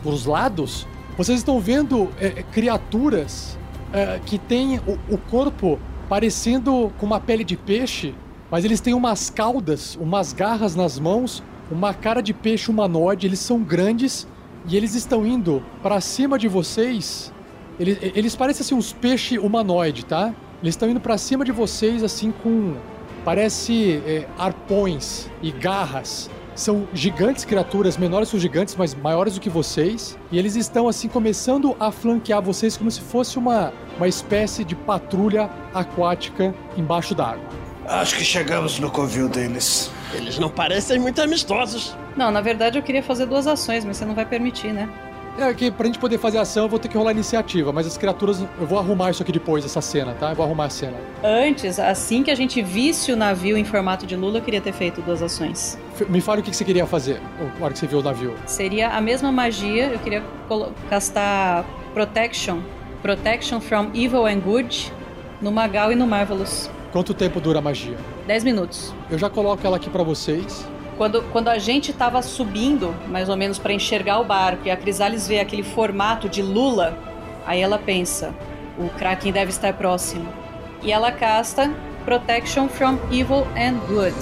os lados, vocês estão vendo é, criaturas é, que têm o, o corpo parecendo com uma pele de peixe, mas eles têm umas caudas, umas garras nas mãos, uma cara de peixe humanoide. Eles são grandes e eles estão indo para cima de vocês. Eles, eles parecem assim uns peixes humanoide, tá? Eles estão indo para cima de vocês assim com parece é, arpões e garras. São gigantes criaturas, menores que os gigantes, mas maiores do que vocês. E eles estão assim começando a flanquear vocês como se fosse uma, uma espécie de patrulha aquática embaixo d'água. Acho que chegamos no covil deles. Eles não parecem muito amistosos. Não, na verdade eu queria fazer duas ações, mas você não vai permitir, né? É que pra gente poder fazer ação eu vou ter que rolar iniciativa, mas as criaturas. Eu vou arrumar isso aqui depois, essa cena, tá? Eu vou arrumar a cena. Antes, assim que a gente visse o navio em formato de Lula, eu queria ter feito duas ações. Me fale o que você queria fazer na hora que você viu o navio. Seria a mesma magia, eu queria castar Protection. Protection from Evil and Good no Magal e no Marvelous. Quanto tempo dura a magia? 10 minutos. Eu já coloco ela aqui pra vocês. Quando, quando a gente tava subindo, mais ou menos, pra enxergar o barco, e a Crisales vê aquele formato de Lula, aí ela pensa: o Kraken deve estar próximo. E ela casta Protection from Evil and Good.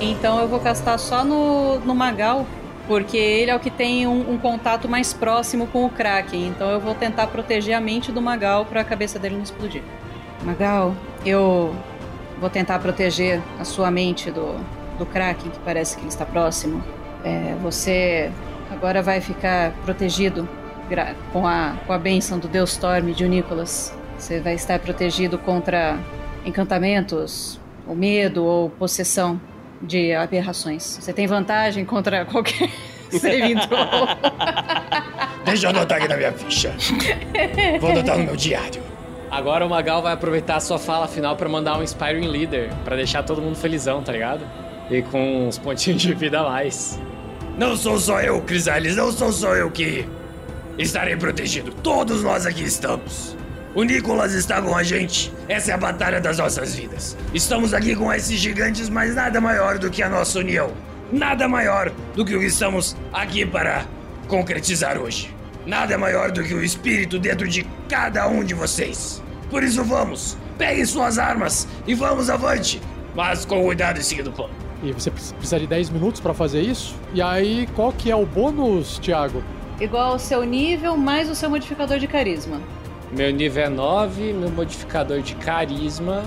Então eu vou castar só no, no Magal, porque ele é o que tem um, um contato mais próximo com o Kraken. Então eu vou tentar proteger a mente do Magal pra cabeça dele não explodir. Magal, eu vou tentar proteger a sua mente do, do Kraken, que parece que ele está próximo. É, você agora vai ficar protegido com a, com a bênção do Deus Storm de Nicholas. Você vai estar protegido contra encantamentos, ou medo, ou possessão de aberrações. Você tem vantagem contra qualquer saving throw. Deixa eu anotar aqui na minha ficha. Vou anotar no meu diário. Agora o Magal vai aproveitar a sua fala final pra mandar um Inspiring Leader, pra deixar todo mundo felizão, tá ligado? E com uns pontinhos de vida a mais. Não sou só eu, Crisales, não sou só eu que estarei protegido. Todos nós aqui estamos. O Nicolas está com a gente. Essa é a batalha das nossas vidas. Estamos aqui com esses gigantes, mas nada maior do que a nossa união. Nada maior do que o que estamos aqui para concretizar hoje. Nada maior do que o espírito dentro de cada um de vocês. Por isso vamos, peguem suas armas e vamos avante. Mas com cuidado e seguindo o plano. E você pre- precisa de 10 minutos pra fazer isso. E aí, qual que é o bônus, Thiago? Igual ao seu nível mais o seu modificador de carisma. Meu nível é 9, meu modificador de carisma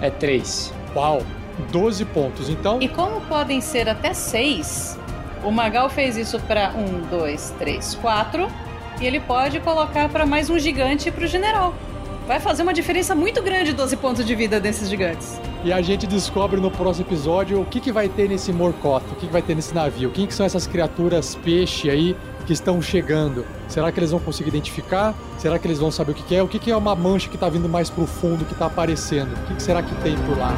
é 3. Uau, 12 pontos. Então, E como podem ser até seis, o Magal fez isso para um, dois, três, quatro, e ele pode colocar para mais um gigante pro general. Vai fazer uma diferença muito grande 12 pontos de vida desses gigantes. e a gente descobre no próximo episódio o que, que vai ter nesse morcota, o que, que vai ter nesse navio, quem que são essas criaturas peixe aí que estão chegando. Será que eles vão conseguir identificar? Será que eles vão saber o que, que é? O que, que é uma mancha que tá vindo mais pro fundo, que tá aparecendo? O que, que será que tem por lá?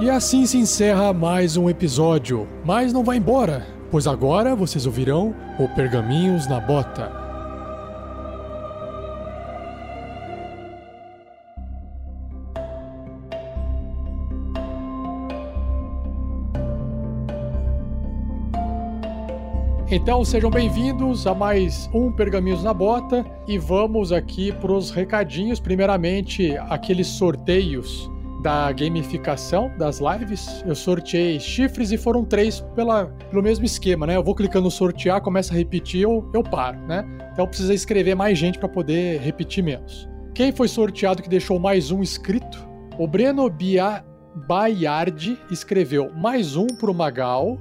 E assim se encerra mais um episódio. Mas não vai embora, pois agora vocês ouvirão o Pergaminhos na Bota. Então sejam bem-vindos a mais um Pergaminhos na Bota e vamos aqui para os recadinhos. Primeiramente, aqueles sorteios da gamificação das lives. Eu sorteei chifres e foram três pela, pelo mesmo esquema, né? Eu vou clicando sortear, começa a repetir, eu, eu paro, né? Então precisa escrever mais gente para poder repetir menos. Quem foi sorteado que deixou mais um inscrito? O Breno Bia Baiardi escreveu mais um pro Magal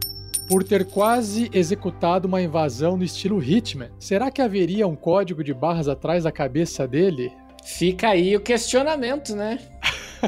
por ter quase executado uma invasão no estilo Hitman. Será que haveria um código de barras atrás da cabeça dele? Fica aí o questionamento, né?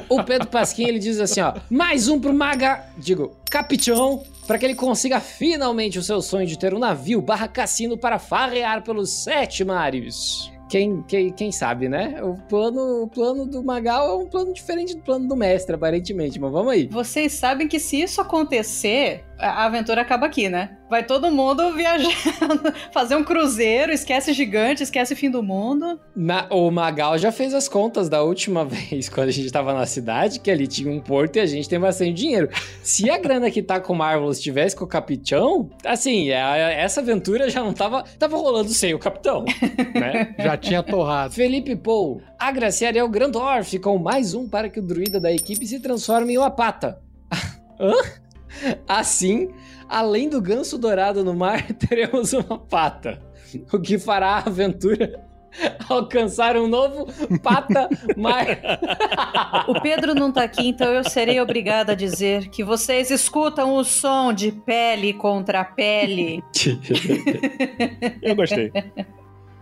O Pedro Pasquim ele diz assim, ó, mais um pro Maga, digo, Capitão, para que ele consiga finalmente o seu sonho de ter um navio barra cassino para farrear pelos sete mares. quem, quem, quem sabe, né? O plano, o plano do Magal é um plano diferente do plano do mestre, aparentemente, mas vamos aí. Vocês sabem que se isso acontecer, a aventura acaba aqui, né? Vai todo mundo viajar, fazer um cruzeiro, esquece gigante, esquece fim do mundo. Na- o Magal já fez as contas da última vez, quando a gente tava na cidade, que ali tinha um porto e a gente tem bastante dinheiro. Se a grana que tá com o Marvel estivesse com o Capitão, assim, é- essa aventura já não tava. Tava rolando sem o Capitão, né? Já tinha torrado. Felipe Paul, agraciaria o Grandorf com mais um para que o druida da equipe se transforme em uma pata. Hã? Assim, além do ganso dourado no mar, teremos uma pata. O que fará a aventura alcançar um novo pata mar. O Pedro não tá aqui, então eu serei obrigada a dizer que vocês escutam o som de pele contra pele. Eu gostei.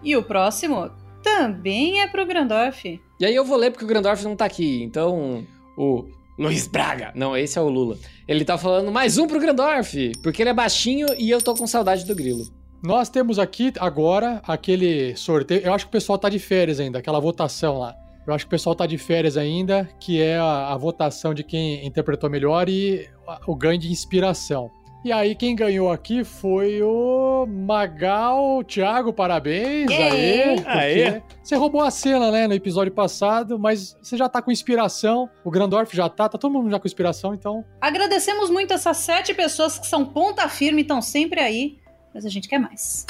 E o próximo também é pro Grandorf. E aí eu vou ler porque o Grandorf não tá aqui. Então, o Luiz Braga. Não, esse é o Lula. Ele tá falando mais um pro Grandorf, porque ele é baixinho e eu tô com saudade do grilo. Nós temos aqui agora aquele sorteio. Eu acho que o pessoal tá de férias ainda, aquela votação lá. Eu acho que o pessoal tá de férias ainda, que é a, a votação de quem interpretou melhor e o ganho de inspiração. E aí, quem ganhou aqui foi o Magal. Thiago, parabéns. Aê, Aê. Você roubou a cena, né, no episódio passado, mas você já tá com inspiração. O Grandorf já tá, tá todo mundo já com inspiração, então Agradecemos muito essas sete pessoas que são ponta firme e estão sempre aí, mas a gente quer mais.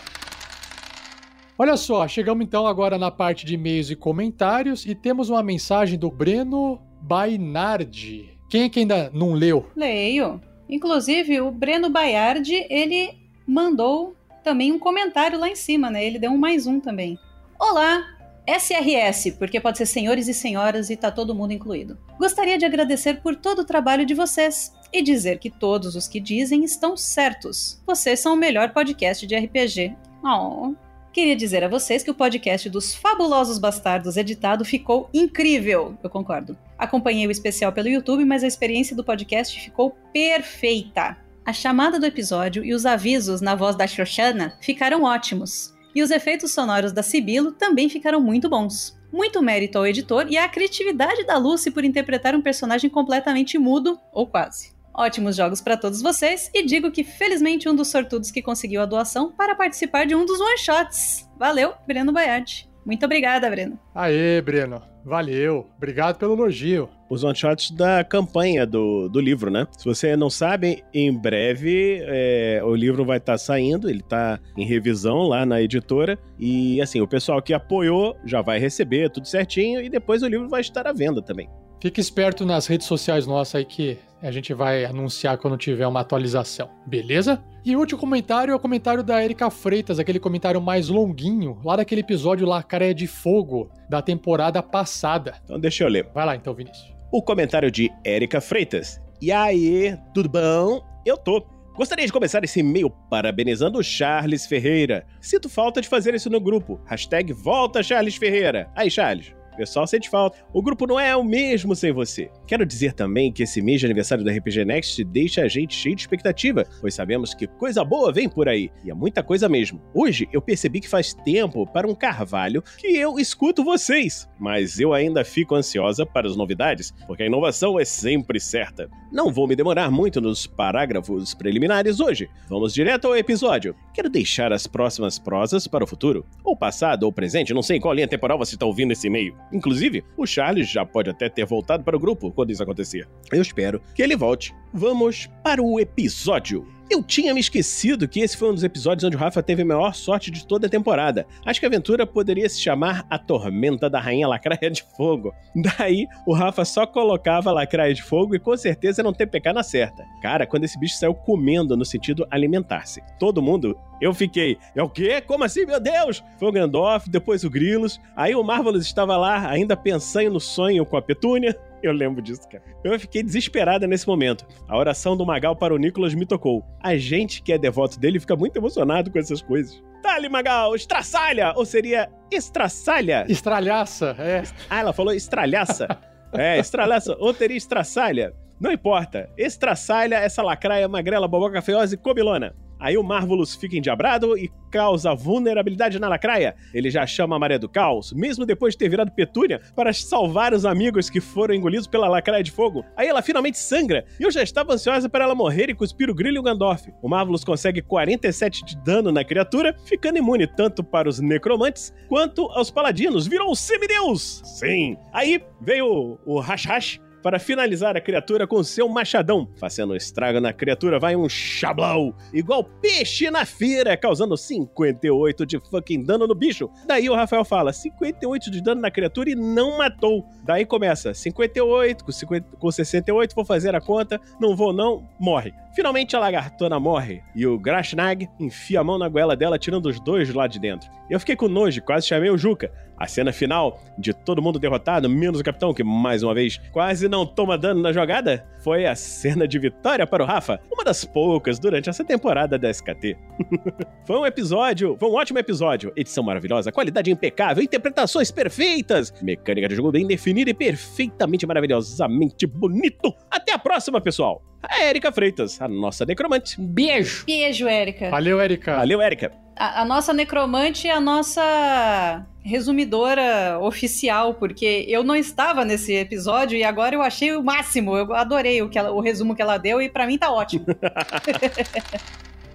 Olha só, chegamos então agora na parte de e-mails e comentários e temos uma mensagem do Breno Bainardi. Quem é que ainda não leu? Leio. Inclusive, o Breno Baiardi, ele mandou também um comentário lá em cima, né? Ele deu um mais um também. Olá, SRS, porque pode ser senhores e senhoras e tá todo mundo incluído. Gostaria de agradecer por todo o trabalho de vocês e dizer que todos os que dizem estão certos. Vocês são o melhor podcast de RPG. Oh. Queria dizer a vocês que o podcast dos Fabulosos Bastardos editado ficou incrível. Eu concordo. Acompanhei o especial pelo YouTube, mas a experiência do podcast ficou perfeita. A chamada do episódio e os avisos na voz da Xoxana ficaram ótimos. E os efeitos sonoros da Sibilo também ficaram muito bons. Muito mérito ao editor e à criatividade da Lucy por interpretar um personagem completamente mudo, ou quase. Ótimos jogos para todos vocês e digo que felizmente um dos sortudos que conseguiu a doação para participar de um dos one-shots. Valeu, Breno Baiardi. Muito obrigada, Breno. Aê, Breno. Valeu. Obrigado pelo elogio. Os one-shots da campanha do, do livro, né? Se você não sabe, em breve é, o livro vai estar saindo, ele tá em revisão lá na editora. E assim, o pessoal que apoiou já vai receber tudo certinho e depois o livro vai estar à venda também. Fique esperto nas redes sociais nossas aí que a gente vai anunciar quando tiver uma atualização, beleza? E o último comentário é o comentário da Erika Freitas, aquele comentário mais longuinho, lá daquele episódio Lacraia de Fogo, da temporada passada. Então deixa eu ler. Vai lá então, Vinícius. O comentário de Érica Freitas. E aí, tudo bom? Eu tô. Gostaria de começar esse e-mail parabenizando o Charles Ferreira. Sinto falta de fazer isso no grupo. Hashtag volta Charles Ferreira. Aí, Charles. Pessoal, sente falta. O grupo não é o mesmo sem você. Quero dizer também que esse mês de aniversário da RPG Next deixa a gente cheio de expectativa, pois sabemos que coisa boa vem por aí, e é muita coisa mesmo. Hoje eu percebi que faz tempo para um carvalho que eu escuto vocês, mas eu ainda fico ansiosa para as novidades, porque a inovação é sempre certa. Não vou me demorar muito nos parágrafos preliminares hoje. Vamos direto ao episódio. Quero deixar as próximas prosas para o futuro, ou passado ou presente, não sei em qual linha temporal você está ouvindo esse e-mail. Inclusive, o Charles já pode até ter voltado para o grupo quando isso acontecer. Eu espero que ele volte. Vamos para o episódio. Eu tinha me esquecido que esse foi um dos episódios onde o Rafa teve a maior sorte de toda a temporada. Acho que a aventura poderia se chamar A Tormenta da Rainha Lacraia de Fogo. Daí, o Rafa só colocava Lacraia de Fogo e com certeza não ter PK na certa. Cara, quando esse bicho saiu comendo no sentido alimentar-se. Todo mundo, eu fiquei, é o quê? Como assim, meu Deus? Foi o Gandalf, depois o Grilos. Aí o Marvelous estava lá, ainda pensando no sonho com a Petúnia. Eu lembro disso, cara. Eu fiquei desesperada nesse momento. A oração do Magal para o Nicolas me tocou. A gente que é devoto dele fica muito emocionado com essas coisas. Dali, Magal, estraçalha! Ou seria estraçalha? Estralhaça, é. Ah, ela falou estralhaça. é, estralhaça. Ou teria estraçalha. Não importa. Estraçalha essa lacraia magrela, boboca feiosa e comilona. Aí o Marvelous fica endiabrado e causa vulnerabilidade na lacraia. Ele já chama a Maré do Caos, mesmo depois de ter virado Petúnia, para salvar os amigos que foram engolidos pela lacraia de fogo. Aí ela finalmente sangra, e eu já estava ansiosa para ela morrer e cuspir o Grilo e o Gandalf. O Marvelous consegue 47 de dano na criatura, ficando imune tanto para os necromantes quanto aos paladinos. Virou um semideus! Sim! Aí veio o Hash Hash para finalizar a criatura com seu machadão. Fazendo estrago na criatura, vai um chablau, igual peixe na feira, causando 58 de fucking dano no bicho. Daí o Rafael fala: 58 de dano na criatura e não matou. Daí começa: 58, com, 50, com 68, vou fazer a conta, não vou não, morre. Finalmente a lagartona morre e o Grashnag enfia a mão na goela dela, tirando os dois lá de dentro. Eu fiquei com nojo, quase chamei o Juca. A cena final de todo mundo derrotado, menos o capitão, que mais uma vez quase não toma dano na jogada, foi a cena de vitória para o Rafa, uma das poucas durante essa temporada da SKT. foi um episódio, foi um ótimo episódio. Edição maravilhosa, qualidade impecável, interpretações perfeitas, mecânica de jogo bem definida e perfeitamente maravilhosamente bonito. Até a próxima, pessoal! A Erika Freitas, a nossa necromante. Beijo! Beijo, Érica. Valeu, Erika. Valeu, Erika. A, a nossa necromante é a nossa resumidora oficial, porque eu não estava nesse episódio e agora eu achei o máximo. Eu adorei o, que ela- o resumo que ela deu e pra mim tá ótimo.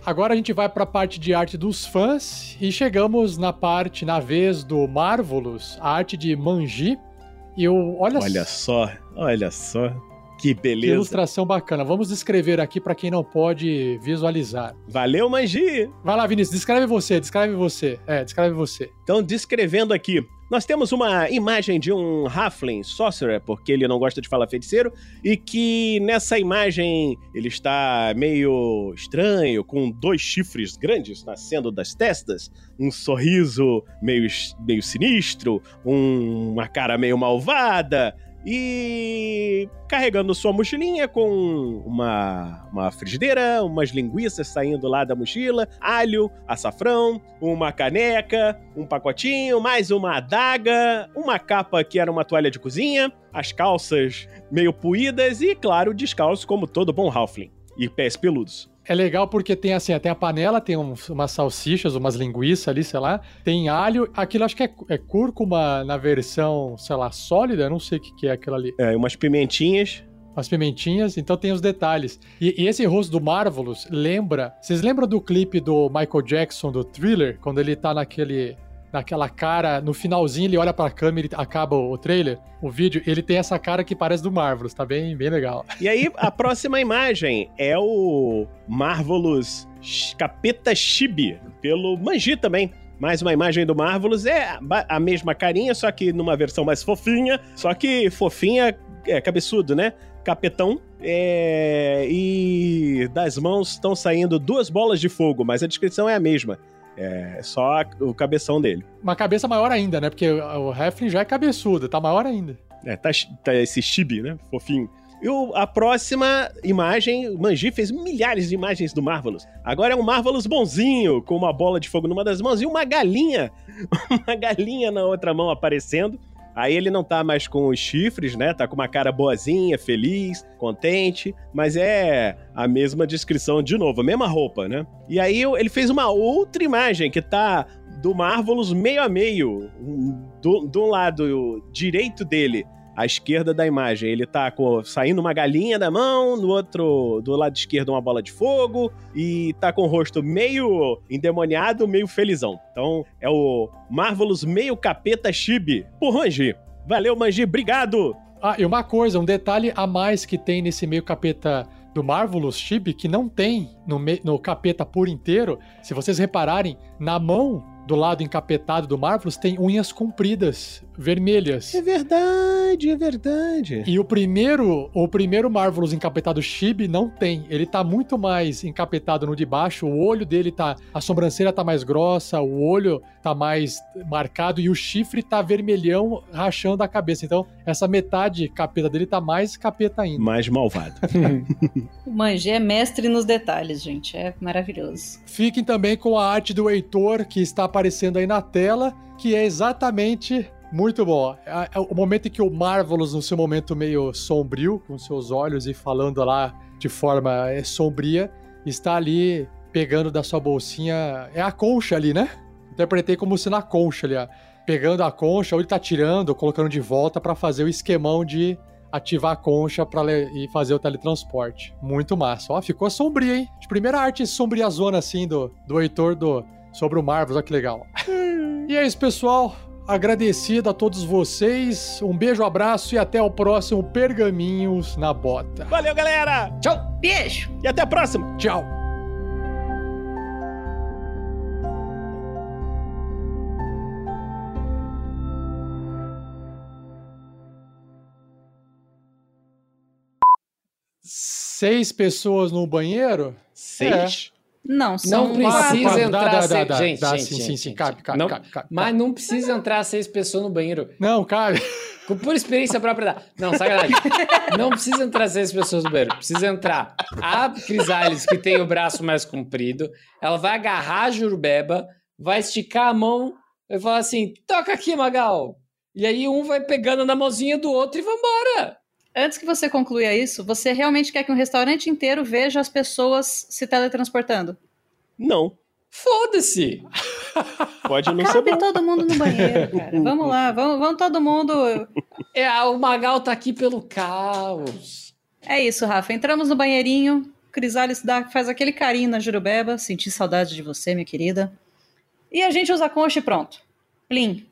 Agora a gente vai pra parte de arte dos fãs e chegamos na parte, na vez do Marvelous, a arte de Manji. E eu, olha, Olha só, olha só. Que que beleza. ilustração bacana. Vamos descrever aqui pra quem não pode visualizar. Valeu, Manji! Vai lá, Vinícius, descreve você, descreve você. É, descreve você. Então, descrevendo aqui, nós temos uma imagem de um Halfling Sorcerer, porque ele não gosta de falar feiticeiro, e que nessa imagem ele está meio estranho, com dois chifres grandes nascendo das testas, um sorriso meio, meio sinistro, um- uma cara meio malvada. E carregando sua mochilinha com uma, uma frigideira, umas linguiças saindo lá da mochila, alho, açafrão, uma caneca, um pacotinho, mais uma adaga, uma capa que era uma toalha de cozinha, as calças meio puídas e, claro, descalço como todo bom Halfling. E pés peludos. É legal porque tem assim, tem a panela, tem uns- umas salsichas, umas linguiças ali, sei lá. Tem alho, aquilo acho que é, é cúrcuma na versão, sei lá, sólida, eu não sei o que, que é aquilo ali. É, umas pimentinhas. As pimentinhas, então tem os detalhes. E, e esse rosto do Marvelous lembra. Vocês lembram do clipe do Michael Jackson, do thriller? Quando ele tá naquele. Naquela cara, no finalzinho ele olha pra câmera e acaba o trailer, o vídeo, ele tem essa cara que parece do Marvelous, tá bem, bem legal. E aí, a próxima imagem é o Marvelous Capeta Chibi, pelo Manji também. Mais uma imagem do Marvelous, é a mesma carinha, só que numa versão mais fofinha, só que fofinha é cabeçudo, né? Capetão. é, e das mãos estão saindo duas bolas de fogo, mas a descrição é a mesma. É só a- o cabeção dele. Uma cabeça maior ainda, né? Porque o Heflin já é cabeçudo, tá maior ainda. É, tá, tá esse chibi, né? Fofinho. E o- a próxima imagem, o Manji fez milhares de imagens do Marvelous. Agora é um Marvelous bonzinho, com uma bola de fogo numa das mãos e uma galinha. Uma galinha na outra mão aparecendo. Aí ele não tá mais com os chifres, né? Tá com uma cara boazinha, feliz, contente. Mas é a mesma descrição de novo, a mesma roupa, né? E aí ele fez uma outra imagem que tá do Marvelous meio a meio. Do, um lado direito dele, à esquerda da imagem, ele tá com, saindo uma galinha da mão, no outro, do lado esquerdo, uma bola de fogo, e tá com o rosto meio endemoniado, meio felizão. Então é o Marvelous meio capeta chibi por Manji. Valeu, Manji, obrigado! Ah, e uma coisa, um detalhe a mais que tem nesse meio capeta do Marvelous Chibi, que não tem no, no capeta por inteiro, se vocês repararem, na mão do lado encapetado do Marvelous tem unhas compridas, vermelhas. É verdade, é verdade. E o primeiro, o primeiro Marvelous encapetado Chibi não tem. Ele tá muito mais encapetado no de baixo, o olho dele tá. A sobrancelha tá mais grossa, o olho tá mais marcado e o chifre tá vermelhão rachando a cabeça. Então, essa metade capeta dele tá mais capeta ainda. Mais malvado. O Manji é mestre nos detalhes, gente. É maravilhoso. Fiquem também com a arte do Heitor, que está aparecendo aí na tela, que é exatamente muito bom. É- é o momento em que o Marvelous, no seu momento meio sombrio, com seus olhos e falando lá de forma é, sombria, está ali pegando da sua bolsinha. É a concha ali, né? Interpretei como se na concha ali, ó. Pegando a concha, ou ele tá tirando, colocando de volta pra fazer o esquemão de ativar a concha le- e fazer o teletransporte. Muito massa. Ó, ficou sombria, hein? De primeira arte sombria zona, assim, do, do Heitor do, sobre o Marvel. Olha que legal. e é isso, pessoal. Agradecido a todos vocês. Um beijo, abraço e até o próximo Pergaminhos na Bota. Valeu, galera! Tchau! Beijo! E até a próxima! Tchau! Seis pessoas no banheiro? Seis? Não, são Não precisa quatro, entrar dá, dá, seis... dá, gente, dá, gente, sim, gente, sim, sim, cabe, cabe, não, cabe, cabe, Mas não precisa entrar seis pessoas no banheiro. Não, cabe. Com- Por experiência própria. dá. Não, sacanagem. Não precisa entrar seis pessoas no banheiro. Precisa entrar a Crisales, que tem o braço mais comprido. Ela vai agarrar a Jurubeba, vai esticar a mão e falar assim: toca aqui, Magal. E aí um vai pegando na mãozinha do outro e vambora. Antes que você conclua isso, você realmente quer que um restaurante inteiro veja as pessoas se teletransportando? Não. Foda-se. Pode não ser Cabe bom. todo mundo no banheiro, cara. Vamos lá, vamos, vamos todo mundo. É, o Magal tá aqui pelo caos. É isso, Rafa. Entramos no banheirinho. Crisales dá, faz aquele carinho na Jurubeba. Senti saudade de você, minha querida. E a gente usa a concha e pronto. Plim.